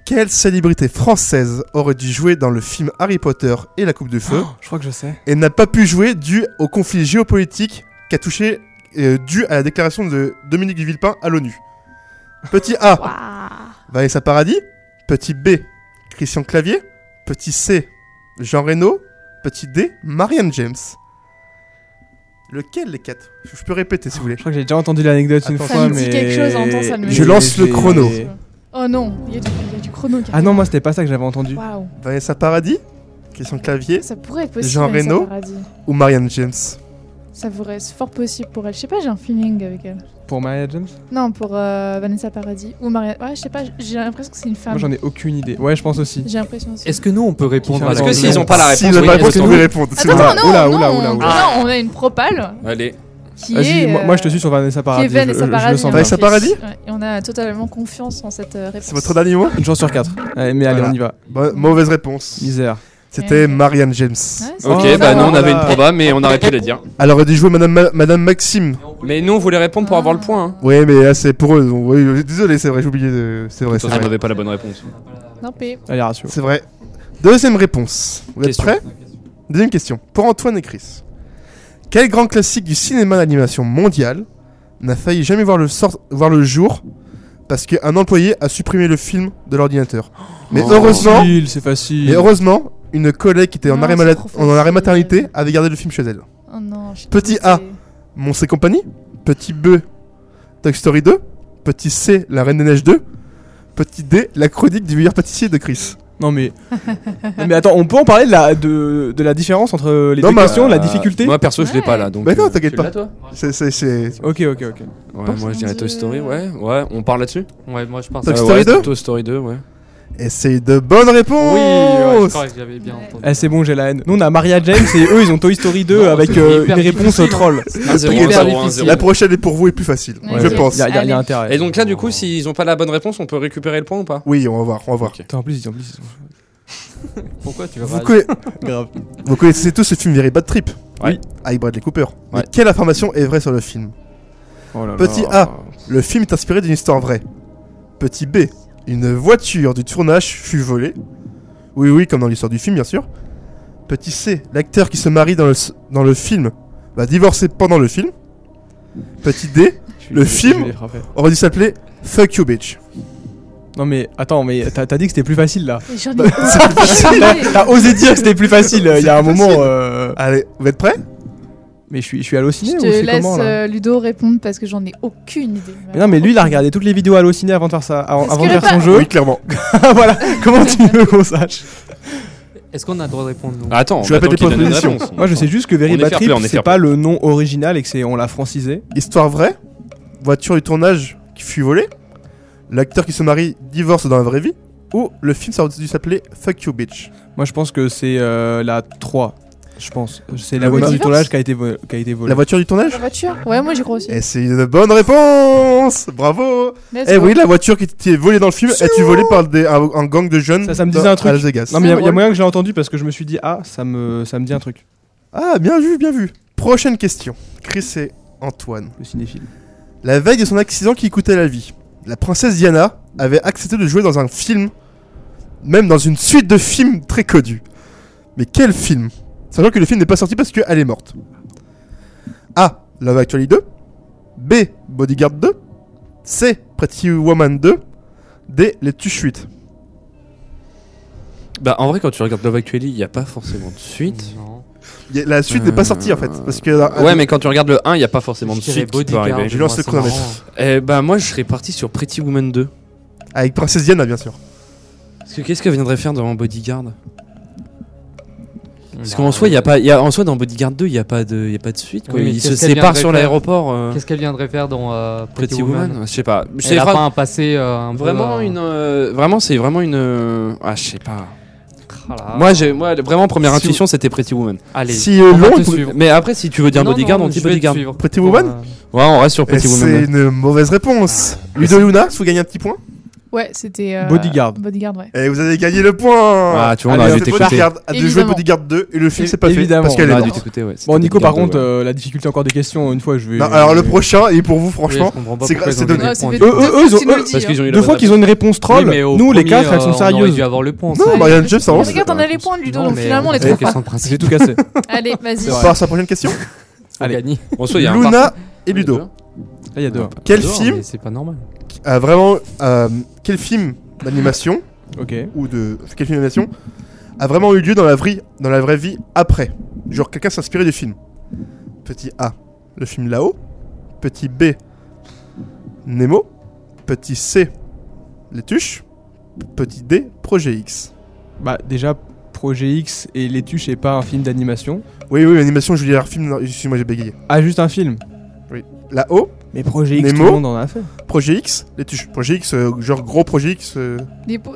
Quelle célébrité française aurait dû jouer dans le film Harry Potter et la Coupe de Feu Je crois que je sais. et n'a pas pu jouer dû au conflit géopolitique qui a touché, euh, dû à la déclaration de Dominique Villepin à l'ONU Petit A. Vanessa Paradis. Petit B. Christian Clavier. Petit C. Jean Reno. Petit D. Marianne James. Lequel les quatre? Je peux répéter si vous voulez. Je crois que j'ai déjà entendu l'anecdote une fois, Ça me mais. dit quelque chose, entends, ça me Je dit- lance le chrono. Oh non, il y, a du- il y a du chrono. Ah non, moi c'était pas ça que j'avais entendu. Waouh. Vanessa Paradis Question clavier. Ça pourrait être possible. Jean Reno ou Marianne James Ça pourrait être fort possible pour elle. Je sais pas, j'ai un feeling avec elle. Pour Maria James Non, pour euh, Vanessa Paradis ou Maria. Ouais, je sais pas, j'ai l'impression que c'est une femme. Moi j'en ai aucune idée. Ouais, je pense aussi. J'ai l'impression aussi. Est-ce que nous, on peut répondre à Est-ce la que question s'ils ont pas la S'ils réponse, n'ont oui, pas réponse, que nous- pouvez répondre. Attends, non, Oula, non, oula, oula, oula. non, on a une propale Allez. qui Vas-y, est. moi, euh, moi, je te suis sur Vanessa Qui est Paradis. je- Vanessa je- je le Paradis. sens. Vanessa. Paradis Ouais, Et on a totalement confiance en cette euh, réponse. C'est votre dernier mot? Une chance sur quatre. Allez, mais allez, on y va. Bah, Mauvaise réponse. Misère. C'était Marianne James. Ouais, c'est Ok, bah nous on avait une proba, mais on aurait pu le dire. Elle aurait dû jouer Madame, Ma- Madame Maxime. Mais nous on voulait répondre pour avoir le point. Hein. Ouais, mais là c'est pour eux. donc, oui, désolé, c'est vrai, j'ai oublié de. C'est vrai, c'est Ça, on vrai. n'avait pas la bonne réponse. Non, P. Allez, ratio. C'est vrai. Deuxième réponse. Vous êtes Question. prêts? Deuxième question. Pour Antoine et Chris. Quel grand classique du cinéma d'animation mondial n'a failli jamais voir le, sort- voir le jour parce qu'un employé a supprimé le film de l'ordinateur? Mais Oh. heureusement, Facile, c'est facile. mais heureusement, une collègue qui était en Non, arrêt, malade- en arrêt maternité avait gardé le film chez elle. Oh non, Petit. A. Monstres et compagnie. Petit B. Toy Story 2. Petit C. La Reine des Neiges 2. Petit D. La chronique du meilleur pâtissier de Chris. Non mais... non, (laughs) mais attends, on peut en parler de la, de, de la différence entre les Non, deux mais- questions, la difficulté Moi perso je l'ai pas là donc. Bah non, euh, t'inquiète pas. toi C'est, c'est, c'est... Ok, ok, ok. Ouais, moi je dirais Toy Story, ouais. Ouais, on parle là-dessus Ouais, moi je pense. Toy Euh, Story ouais, 2 Toy Story 2, ouais. Et c'est de bonnes réponses Oui, ouais, je crois que j'avais bien entendu. Eh, c'est bon, j'ai la haine. Nous on a Maria James et eux ils ont Toy Story 2 Non, avec c'est euh, hyper une réponse difficile, troll. Un zéro, hyper un zéro, un difficile. zéro. La prochaine est pour vous et plus facile, Ouais, je pense. Il y a, y a- y a Allez. intérêt. Et donc là du coup s'ils ont pas la bonne réponse on peut récupérer le point ou pas? Oui, on va voir, on va voir. En plus, ils- en plus, ils (laughs) sont- Pourquoi tu vas Vous, pas conna- Grave. vous connaissez tous ce film Very Bad Trip? Ouais. Avec Bradley Cooper. Mais Ouais. quelle information est vraie sur le film? Oh là Petit là. A. Le film est inspiré d'une histoire vraie. Petit B. Une voiture du tournage fut volée. Oui, oui, comme dans l'histoire du film, bien sûr. Petit C. L'acteur qui se marie dans le, s- dans le film va divorcer pendant le film. Petit D. Le film aurait dû s'appeler Fuck You Bitch. Non mais attends, mais t'as t'as dit que c'était plus facile là. Bah, T'as osé dire que c'était plus facile euh, il y a un moment. euh, Allez, vous êtes prêts? Mais je suis, je suis halluciné Je ou te laisse comment là euh, Ludo répondre parce que j'en ai aucune idée. Mais non mais lui il a regardé toutes les vidéos hallucinées avant de faire ça, avant, de faire son jeu. Oui, clairement. (laughs) voilà. Comment tu veux qu'on sache? Est-ce qu'on a le droit de répondre nous? Attends, Je répète les propositions. Moi je sais juste que Very Bad Trip c'est pas le nom original et que c'est on l'a francisé. Histoire vraie Voiture du tournage qui fut volée L'acteur qui se marie divorce dans la vraie vie Ou le film ça aurait dû s'appeler Fuck You Bitch Moi je pense que c'est euh, la 3. Je pense. C'est la voiture du tournage qui a été, vo- qui a été volée. La voiture du tournage La voiture Ouais, moi j'y crois aussi. Et c'est une bonne réponse Bravo Let's Eh go. oui, la voiture qui était volée dans le film est volée par des, un, un gang de jeunes Ça, ça me dans- disait un truc. à Las Vegas. Non mais il y a- y, moyen que je l'ai entendu parce que je me suis dit ah ça me, ça me dit un truc. Ah, bien vu, bien vu Prochaine question. Chris et Antoine. Le cinéphile. La veille de son accident qui coûtait la vie, la princesse Diana avait accepté de jouer dans un film, même dans une suite de films très connus. Mais quel film? Sachant que le film n'est pas sorti parce qu'elle est morte. A. Love Actually 2. B. Bodyguard 2. C. Pretty Woman 2. D. Les Tuches 8. Bah en vrai quand tu regardes Love Actually, il y a pas forcément de suite. Non. Y a- La suite n'est pas sortie en fait. Parce que euh, Ouais, mais quand tu regardes le 1, il y a pas forcément de Je dirais suite qui peut Bodyguard, arriver. Je lance moi, le c'est chronomètre. marrant. Eh bah moi je serais parti sur Pretty Woman 2. Avec Princesse Diana, bien sûr. Parce que qu'est-ce qu'elle viendrait faire dans Bodyguard? Parce Bah, qu'en soi, il y a pas, il y a, en soi dans Bodyguard 2, il y a pas de, il y a pas de suite. Quoi. Oui, Ils se séparent sur l'aéroport. euh, Qu'est-ce qu'elle viendrait faire dans euh, Pretty, Pretty Woman, Woman, je sais pas. Sais Elle a pas- pas un passé euh, un peu, Vraiment euh, une, euh, vraiment c'est vraiment une, euh, ah je sais pas. Ah là. Moi j'ai, moi vraiment première Si intuition c'était Pretty Woman. Allez, Si, on euh, va long, te vous- suivre. Mais après si tu veux dire Non, Bodyguard, non, on dit je vais te Bodyguard. suivre. Pretty Woman euh, Ouais, on reste sur Et Pretty c'est Woman. une mauvaise réponse. Ludo et Luna, vous gagnez un petit point Ouais, c'était. euh, Bodyguard. Bodyguard, ouais. Et vous avez gagné le point Ah, tu vois, on Allez, aurait dû t'écouter. Bodyguard a dû jouer. Bodyguard 2 et le film s'est pas fait évidemment. parce qu'elle On est aurait dû t'écouter, ouais. Bon Nico par contre ouais. euh, la difficulté encore des questions une fois je vais. Non, alors le prochain est pour vous franchement. c'est c'est donné. fait du- Eux, deux eux, fois Parce qu'ils ont eu la Deux bonne fois qu'ils ont une réponse troll. Nous les quatre elles sont On aurait sérieuses. dû avoir le point. Non. Marianne James, ça avance. Regarde, on a les points, Ludo, donc finalement on est c'est trop fort. de. J'ai tout cassé. Allez, vas-y. On passe à la prochaine question. Allez. En soi, il y a un Luna part- et Ludo. Là il y a deux. hein. Quel Dehors, film mais C'est pas normal. a vraiment euh, quel film d'animation (laughs) Ok. ou de quel film d'animation a vraiment eu lieu dans la vraie dans la vraie vie après? Genre quelqu'un s'est inspiré du film. Petit A, le film là-haut. Petit B, Nemo. Petit C, Les Tuches. Petit D, Projet X. Bah, déjà, Projet X et Les Tuches est pas un film d'animation. Oui, oui, l'animation, je veux dire film. non, Excuse-moi, j'ai bégayé. Ah, juste un film? Oui. Là-haut. Mais Projet X, Nemo. tout le monde en a fait. Projet X, Les Tuches. Projet X, euh, genre gros Projet X. euh,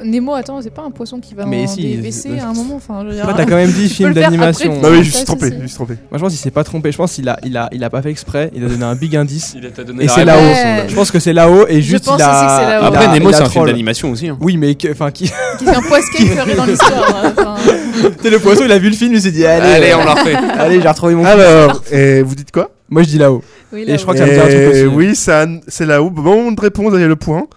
Nemo, attends, c'est pas un poisson qui va Mais dans si, des WC euh, à un moment. Enfin, je veux dire, Toi, t'as quand même dit (laughs) film peux le faire après d'animation. Bah oui, je me suis trompé. Je me suis trompé. Moi, je pense qu'il s'est pas trompé. Je pense qu'il a, il a, il a pas fait exprès. Il a donné un big indice. Il t'a donné Et la c'est réponse. là-haut. Je pense que c'est là-haut. Et Je juste, pense il aussi que c'est a. là-haut. il Après, a- Nemo, il a c'est un film troll. d'animation aussi. hein. Oui, mais que- enfin, qui. (laughs) Qu'est-ce qu'un poisquet ferait dans l'histoire enfin, (laughs) sais, le poisson, il a vu le film, il s'est dit Allez, Allez, on l'a refait. Allez, j'ai retrouvé mon. Alors, et vous dites quoi? Moi, je dis là-haut. Oui, Et je crois que ça me dit un truc aussi. Oui, ça- c'est réponse, le point.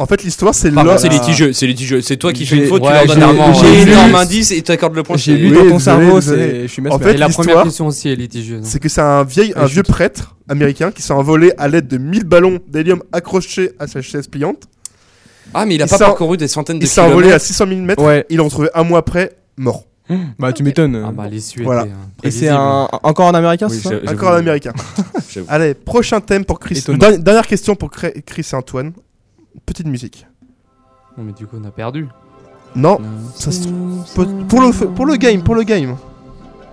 En fait, l'histoire, c'est Par l'or- contre, c'est litigieux, c'est litigieux. C'est toi qui fais J'ai- une faute, ouais, tu leur donnes j'ai- un j'ai lu- énorme indice et t'accordes le point. J'ai c'est- lu Oui, dans ton désolé, cerveau, désolé. c'est- je suis En fait, Et la première l'histoire, question aussi est litigieuse. c'est que c'est un vieil, un vieux prêtre américain qui s'est envolé à l'aide de 1000 ballons d'hélium accrochés à sa chaise pliante. Ah, mais il a Il pas parcouru des centaines de Il s'est envolé à kilomètres. 600 000 mètres. Ouais. Ils l'ont retrouvé un mois après, mort. Bah, tu m'étonnes. Ah bah les Suédois. Voilà. hein, Et c'est un... encore en américain, Oui, c'est ça. Encore un américain. (laughs) Allez, prochain thème pour Chris. Étonnant. Dernière- Dernière question pour Chris et Antoine. Petite musique. Non mais du coup on a perdu. Non, ça se pour, pour le pour le game, pour le game.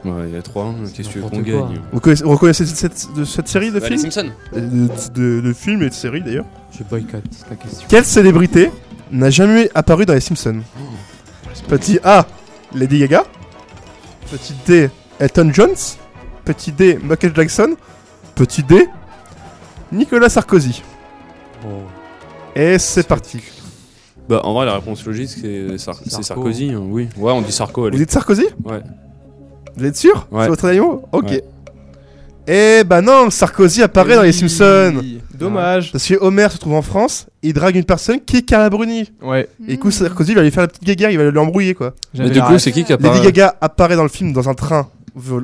Ouais, il y a trois. hein. Qu'est-ce que tu veux qu'on gagne Vous connaissez, vous cette, cette- de cette série de Bah, Les films Simpsons. Euh, de, de- de films et de séries d'ailleurs. Je boycotte la question. Quelle célébrité n'a jamais apparu dans les Simpsons? Petit A, Lady Gaga. Petit D, Elton Jones. Petit D, Michael Jackson. Petit D, Nicolas Sarkozy. Bon. Et c'est parti. Bah, en vrai, la réponse logique, c'est Sar- c'est Sarko. Sarkozy. hein, Oui. Ouais, on dit Sarko. allez. Vous dites Sarkozy? Ouais. Vous êtes sûr? Ouais. C'est votre dernier mot Ok. Ouais. Eh bah non, Sarkozy apparaît dans les Simpsons. Dommage. Parce que Homer se trouve en France, il drague une personne qui est Carla Bruni. Ouais. Et du coup, Sarkozy va lui faire la petite gaga, il va l'embrouiller quoi. J'avais Mais du coup, c'est qui qui Lady apparaît Gaga apparaît dans le film dans un train,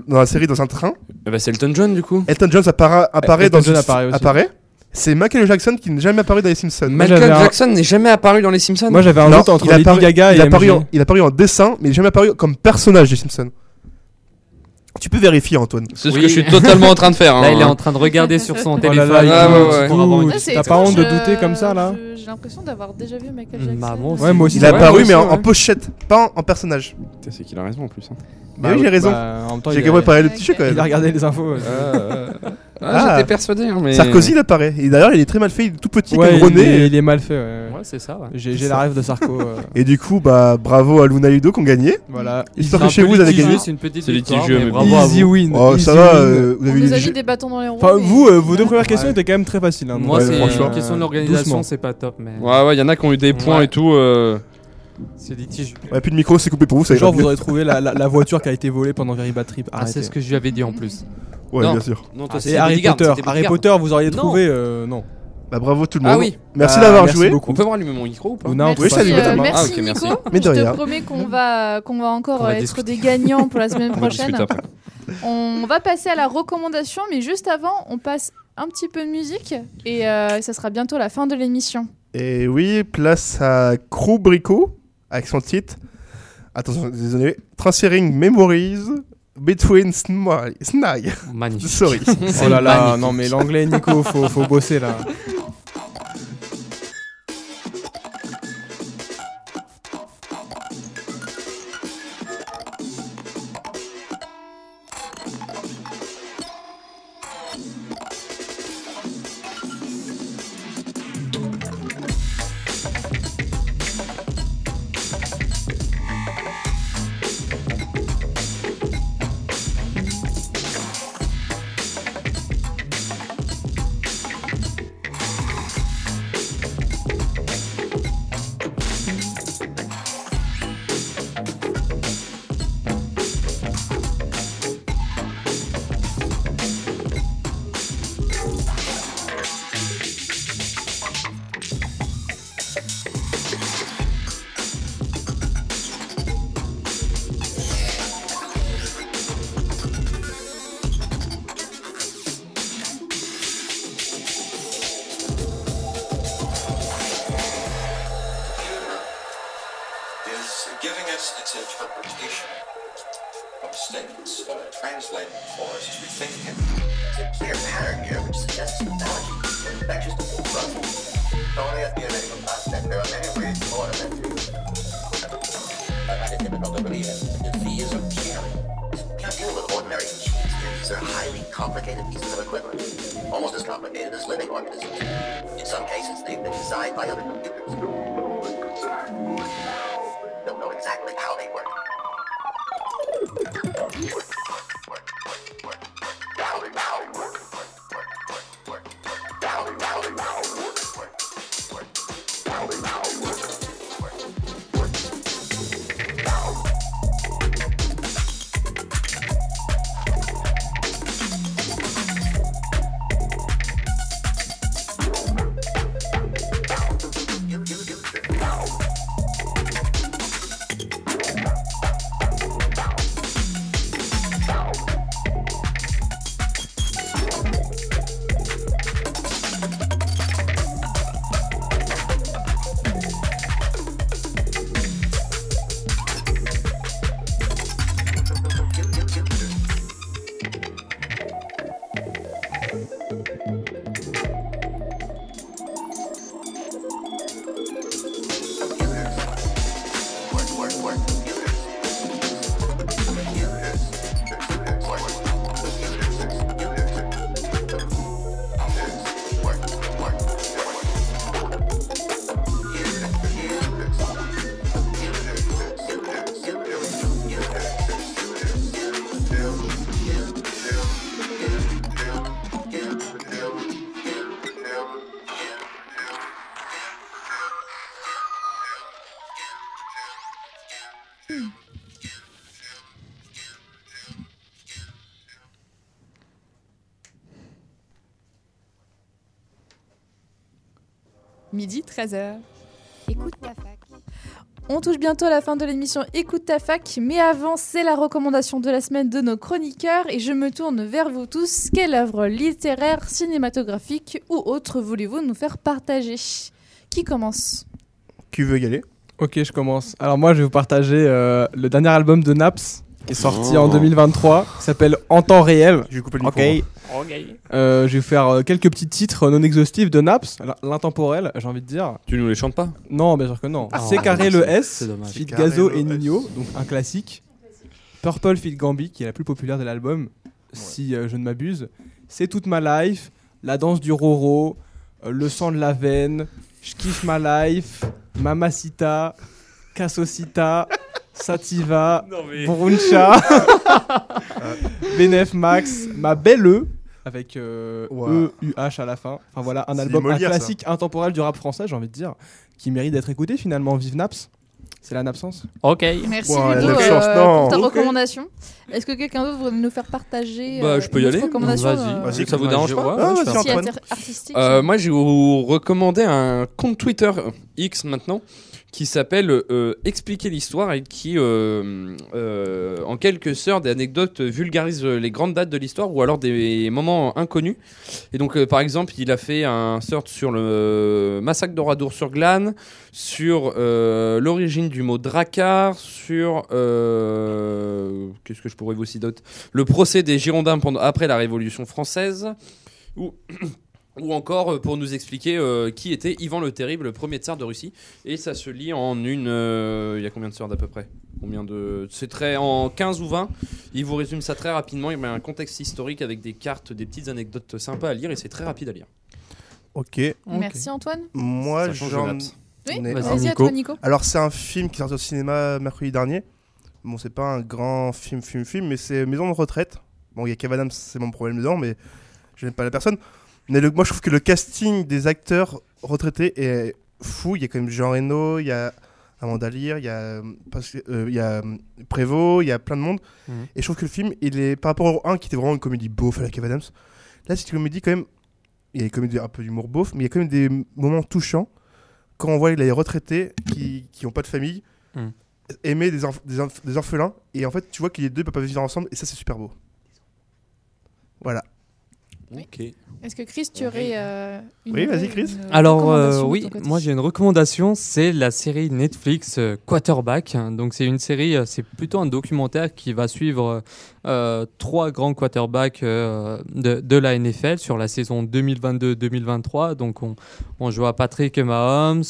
dans la série dans un train. Eh Bah, c'est Elton John, du coup. Elton John appara- apparaît Elton dans John apparaît aussi. C'est Michael Jackson qui n'est jamais apparu dans les Simpsons. Michael un- Jackson n'est jamais apparu dans les Simpsons. Moi, j'avais un doute entre il Lady apparu- Gaga et il apparu en, il a apparu en dessin, mais il n'est jamais apparu comme personnage des Simpsons. Tu peux vérifier, Antoine. C'est ce Oui. que je suis totalement en train de faire. Là hein. il est en train de regarder sur son Oh là téléphone. là, Ah, ouais, ouais. T'as pas étrange, honte de euh, douter comme ça là J'ai l'impression d'avoir déjà vu Michael Jackson. bah, moi aussi. Ouais, moi aussi. Il a apparu, mais en, pochette, pas en, en personnage. C'est qu'il a raison en plus. hein. Mais oui, j'ai raison. bah, en même temps, J'ai il qu'à a- préparer le petit jeu quand Il a même. regardé les infos. ouais. Ah, Ah. j'étais persuadé. hein, mais... Sarkozy, il apparaît. Et d'ailleurs, il est très mal fait, il est tout petit Ouais, comme il, René. est, il est mal fait. ouais. Ouais, c'est ça. ouais. J'ai j'ai la rêve de Sarko. euh, (laughs) Et du coup, bah bravo à Luna et Ludo qui ont gagné. Voilà. J'espère que chez vous, vous avez gagné. C'est une petite C'est victoire, litigieux, mais mais bravo à Easy vous. win. Oh, easy ça va, win. euh, vous On avez nous eu a des bâtons dans les roues. Enfin, mais- vous, euh, vos deux premières questions étaient quand même très faciles. hein, Moi, c'est franchement. une question de doucement. l'organisation, c'est pas top, mais Ouais, ouais, il y en a qui ont eu des points Ouais. et tout. euh, c'est litigieux. Ouais, plus de micro, c'est coupé pour vous, ça Genre, vous aurez trouvé la, la, la voiture qui a été volée pendant Very Bad Trip. Ah, c'est ce que je lui avais dit en plus. Ouais, Non. bien sûr. Non, Ah, c'est Harry Bodyguard, Potter. Harry. Potter, vous auriez Non. trouvé. euh, non. Bah bravo tout le monde. Ah oui. Merci d'avoir merci joué. beaucoup. On peut voir allumer mon micro ou pas Luna, on Merci, ça, euh, merci Ah, ok, merci. Nico. Mais de je rien. te promets qu'on va, qu'on va encore On va être discuter. des gagnants pour la (laughs) semaine On prochaine. On va passer à la recommandation, mais juste avant, on passe un petit peu de musique et euh, ça sera bientôt la fin de l'émission. Et oui, place à Crew Brico avec son titre. Attention, désolé. Transferring Memories Between Snag. Snag. Magnifique. Sorry. (laughs) Oh là là, magnifique. non mais l'anglais, Nico, faut, faut bosser là. (laughs) I difficult to believe that disease or caring can't deal with ordinary here. These are highly complicated pieces of equipment, almost as complicated as living organisms. In some cases, they've been designed by other computers. Don't know exactly how they work. Midi 13h. Écoute ta fac. On touche bientôt à la fin de l'émission Écoute ta fac, mais avant, c'est la recommandation de la semaine de nos chroniqueurs et je me tourne vers vous tous. Quelle œuvre littéraire, cinématographique ou autre voulez-vous nous faire partager? Qui commence? Qui veut y aller? Ok, je commence. Alors moi, je vais vous partager euh, le dernier album de Naps qui est sorti en Oh. 2023, qui s'appelle En temps réel. Je vais couper le Ok. micro, Ok. Euh, je vais vous faire euh, quelques petits titres non exhaustifs de Naps, l'intemporel, j'ai envie de dire. Tu nous les chantes pas? Non, bien sûr que non. Ah, C'est carré le S, c'est dommage. Fit Gazo et. Nino, donc un classique. Purple Fit Gambi, qui est la plus populaire de l'album, si euh, je ne m'abuse. C'est toute ma life, La danse du Roro, euh, Le sang de la veine, Je kiffe ma life, Mamacita, Casosita, Sativa, (laughs) mais- Bruncha, (laughs) (laughs) Benef Max, Ma belle E, avec euh, Wow. E-U-H à la fin. Enfin voilà, un album, un ça. classique intemporel du rap français, j'ai envie de dire, qui mérite d'être écouté finalement. Vive Naps, c'est la Napsence. Ok. Merci Ouah, Ludo euh, pour ta recommandation. Est-ce que quelqu'un d'autre voudrait nous faire partager Bah, euh, je peux y aller. recommandation Vas-y. Vas-y, ça vous dérange pas Ah, artistique Euh, moi, je vais vous recommander un compte Twitter X maintenant qui s'appelle euh, Expliquer l'histoire et qui, euh, euh, en quelques heures d'anecdotes, vulgarise les grandes dates de l'histoire ou alors des moments inconnus. Et donc, par exemple, il a fait un sort sur le massacre d'Oradour sur Glane, sur l'origine du mot dracar, sur qu'est-ce que je pourrais vous citer Le procès des Girondins pendant, après la Révolution française. Ou ou encore euh, pour nous expliquer euh, qui était Ivan le Terrible, le premier tsar de Russie. Et ça se lit en une. euh, Il y a combien de sœurs d'à peu près? Combien de. C'est très. En 15 ou 20. Il vous résume ça très rapidement. Il met un contexte historique avec des cartes, des petites anecdotes sympas à lire et c'est très rapide à lire. Ok. Merci Antoine. Moi, Ça change j'en. Oui, ai vas-y, un. à toi, Nico. Alors, c'est un film qui est sorti au cinéma mercredi dernier. Bon, c'est pas un grand film, film, film, mais c'est Maison de retraite. Bon, il y a Kev Adams, c'est mon problème dedans, mais je n'aime pas la personne. Mais le- moi, je trouve que le casting des acteurs retraités est fou. Il y a quand même Jean Reno, il y a Amanda Lear, il y a, euh, il y a euh, Prévost, il y a plein de monde. Mhm. Et je trouve que le film, il est par rapport au 1 qui était vraiment une comédie beauf à la Kev Adams. Là, c'est une comédie quand même. Il y a une comédie un peu d'humour beauf, mais il y a quand même des moments touchants quand on voit les retraités qui n'ont pas de famille Mhm. aimer des, des, des orphelins. Et en fait, tu vois que les deux peuvent pas vivre ensemble, et ça, c'est super beau. Voilà. Est-ce que Chris, tu aurais euh, une Oui, vas-y, une Chris. Alors euh, recommandation de oui, moi j'ai une recommandation, c'est la série Netflix euh, Quarterback. Donc c'est une série, euh, c'est plutôt un documentaire qui va suivre euh, trois grands quarterbacks euh, de, de la NFL sur la saison 2022-2023. Donc on, on joue à Patrick Mahomes,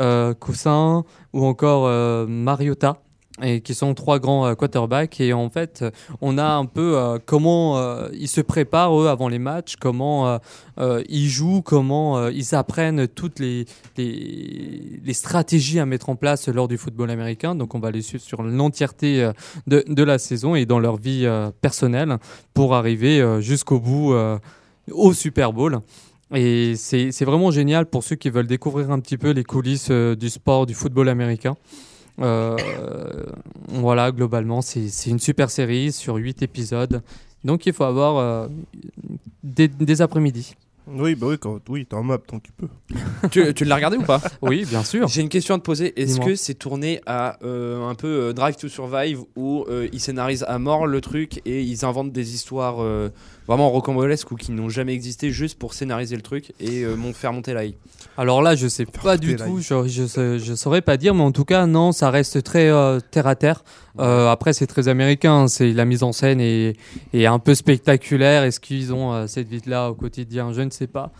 euh, Coussin ou encore euh, Mariota. Et qui sont trois grands euh, quarterbacks et en fait on a un peu euh, comment euh, ils se préparent eux avant les matchs, comment ils jouent, comment ils apprennent toutes les, les, stratégies à mettre en place lors du football américain. Donc on va les suivre sur l'entièreté de, de la saison et dans leur vie personnelle pour arriver jusqu'au bout au Super Bowl. Et c'est vraiment génial pour ceux qui veulent découvrir un petit peu les coulisses du sport, du football américain. Euh, voilà, globalement, c'est une super série sur 8 épisodes. Donc il faut avoir euh, des, des après-midi. Oui, bah oui, quand oui, t'es en map, donc tu peux. (laughs) tu tu l'as regardé ou pas? Oui, bien sûr. J'ai une question à te poser. Est-ce que c'est tourné à euh, un peu euh, Drive to Survive où euh, ils scénarisent à mort le truc et ils inventent des histoires euh, vraiment rocambolesques ou qui n'ont jamais existé juste pour scénariser le truc et euh, mon- faire monter l'ail? Alors là, je sais pas du tout, je, je, sais- je saurais pas dire, mais en tout cas, non, ça reste très euh, terre à terre. Euh, après, c'est très américain, c'est la mise en scène est, est un peu spectaculaire. Est-ce qu'ils ont euh, cette vie-là au quotidien? Je ne sais pas.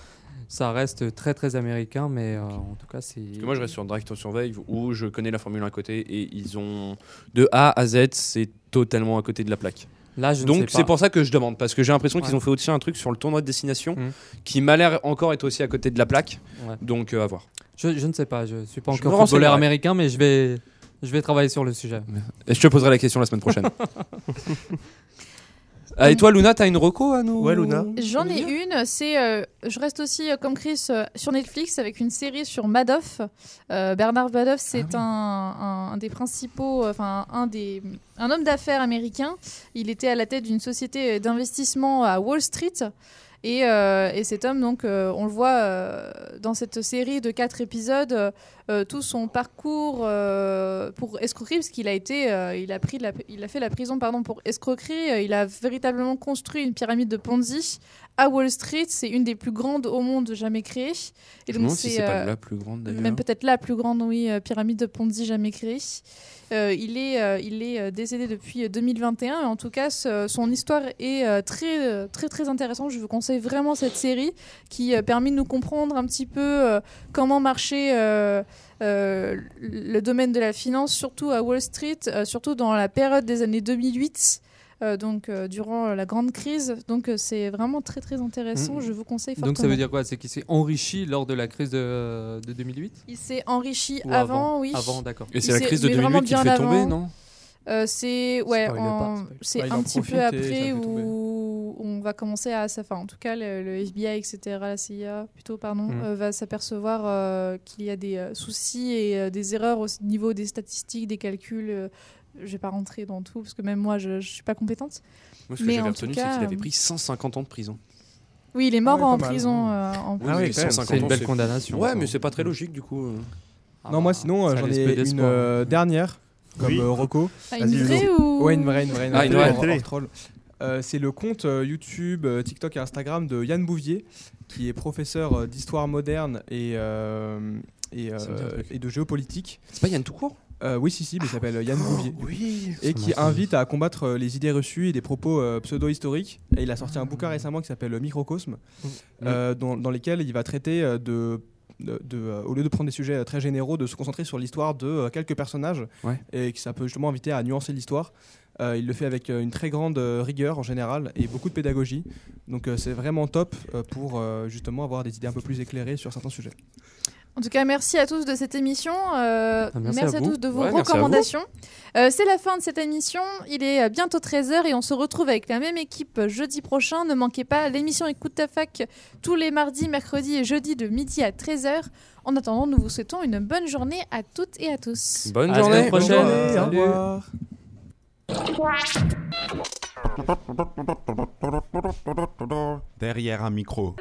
Ça reste très très américain, mais euh, en tout cas, c'est. Parce que moi je reste sur Drive to Survive où je connais la Formule 1 à côté et ils ont de A à Z, c'est totalement à côté de la plaque. Là, je ne sais Donc c'est pour ça que je demande parce que j'ai l'impression qu'ils ont fait aussi un truc sur le tournoi de destination Mhm. qui m'a l'air encore être aussi à côté de la plaque. Ouais. Donc euh, à voir. Je, je ne sais pas, je suis pas Je encore footballeur américain, mais je vais, je vais travailler sur le sujet. Et je te poserai la question la semaine prochaine. (laughs) Ah, et toi Luna, t'as une reco à nous Ouais, Luna. J'en ai une, c'est euh, je reste aussi euh, comme Chris euh, sur Netflix avec une série sur Madoff. Euh, Bernard Madoff, c'est un, un- un des principaux, euh, enfin un des un homme d'affaires américain. Il était à la tête d'une société d'investissement à Wall Street. Et, euh, et cet homme, donc, euh, on le voit euh, dans cette série de quatre épisodes, euh, tout son parcours euh, pour escroquerie, parce qu'il a été, euh, il a pris, la- il a fait la prison, pardon, pour escroquerie. Il a véritablement construit une pyramide de Ponzi à Wall Street. C'est une des plus grandes au monde jamais créée. Et Je si c'est pas la plus grande. Même peut-être la plus grande, oui, pyramide de Ponzi jamais créée. Il est, il est décédé depuis euh, 2021. Et en tout cas, ce- son histoire est très, très, très intéressante. Je vous conseille vraiment cette série qui permet de nous comprendre un petit peu comment marchait euh, le domaine de la finance, surtout à Wall Street, euh, surtout dans la période des années 2008. euh, donc euh, durant la grande crise, donc euh, c'est vraiment très très intéressant. Mm. Je vous conseille fortement. Donc ça veut dire quoi? C'est qu'il s'est enrichi lors de la crise de, de 2008 Il s'est enrichi Ou avant, avant oui. Avant, d'accord. Et c'est la crise de mais vraiment 2008 qui fait tomber, non? Euh, c'est ouais, c'est il un petit peu après où on va commencer à ça. Enfin, en tout cas, le, le FBI, etc., la CIA, plutôt, pardon, Mm. euh, va s'apercevoir euh, qu'il y a des euh, soucis et euh, des erreurs au niveau des statistiques, des calculs. euh, je vais pas rentrer dans tout parce que même moi, je, je suis pas compétente. Moi ce que Mais j'avais en tout retenu c'est cas, qu'il avait pris 150 ans de prison. Oui, il est mort Ah ouais, en prison. euh, en Oui, mais 150 ans, Ouais, ça. mais c'est pas très logique du coup. non, moi sinon, euh, ça j'en ai une euh, dernière comme Oui. Rocco. Ah, une vraie ou- Ouais, une vraie, une vraie. Ah, une vraie, hors- Télé. hors troll. Euh, c'est le compte euh, YouTube, euh, TikTok et Instagram de Yann Bouvier, qui est professeur euh, d'histoire moderne et, euh, et, euh, de géopolitique. C'est pas Yann tout court? Euh, Oui, si, si, mais il s'appelle Yann Bouvier. Oui. Et qui invite à combattre les idées reçues et des propos euh, pseudo-historiques. Et il a sorti un bouquin récemment qui s'appelle Microcosme, euh, dans, dans lesquels il va traiter de. de- de, euh, au lieu de prendre des sujets euh, très généraux, de se concentrer sur l'histoire de euh, quelques personnages Ouais. et que ça peut justement inviter à nuancer l'histoire. Euh, il le fait avec euh, une très grande euh, rigueur en général et beaucoup de pédagogie. Donc euh, c'est vraiment top euh, pour euh, justement avoir des idées un peu plus éclairées sur certains sujets. En tout cas, merci à tous de cette émission. euh, Ah, merci merci à tous de vos Ouais, recommandations. Euh, C'est la fin de cette émission. Il est bientôt 13h et on se retrouve avec la même équipe jeudi prochain. Ne manquez pas l'émission Écoute ta fac tous les mardis, mercredis et jeudis de midi à 13h. En attendant, nous vous souhaitons une bonne journée à toutes et à tous. Bonne À la journée. prochaine. Au Salut. revoir. Derrière un micro.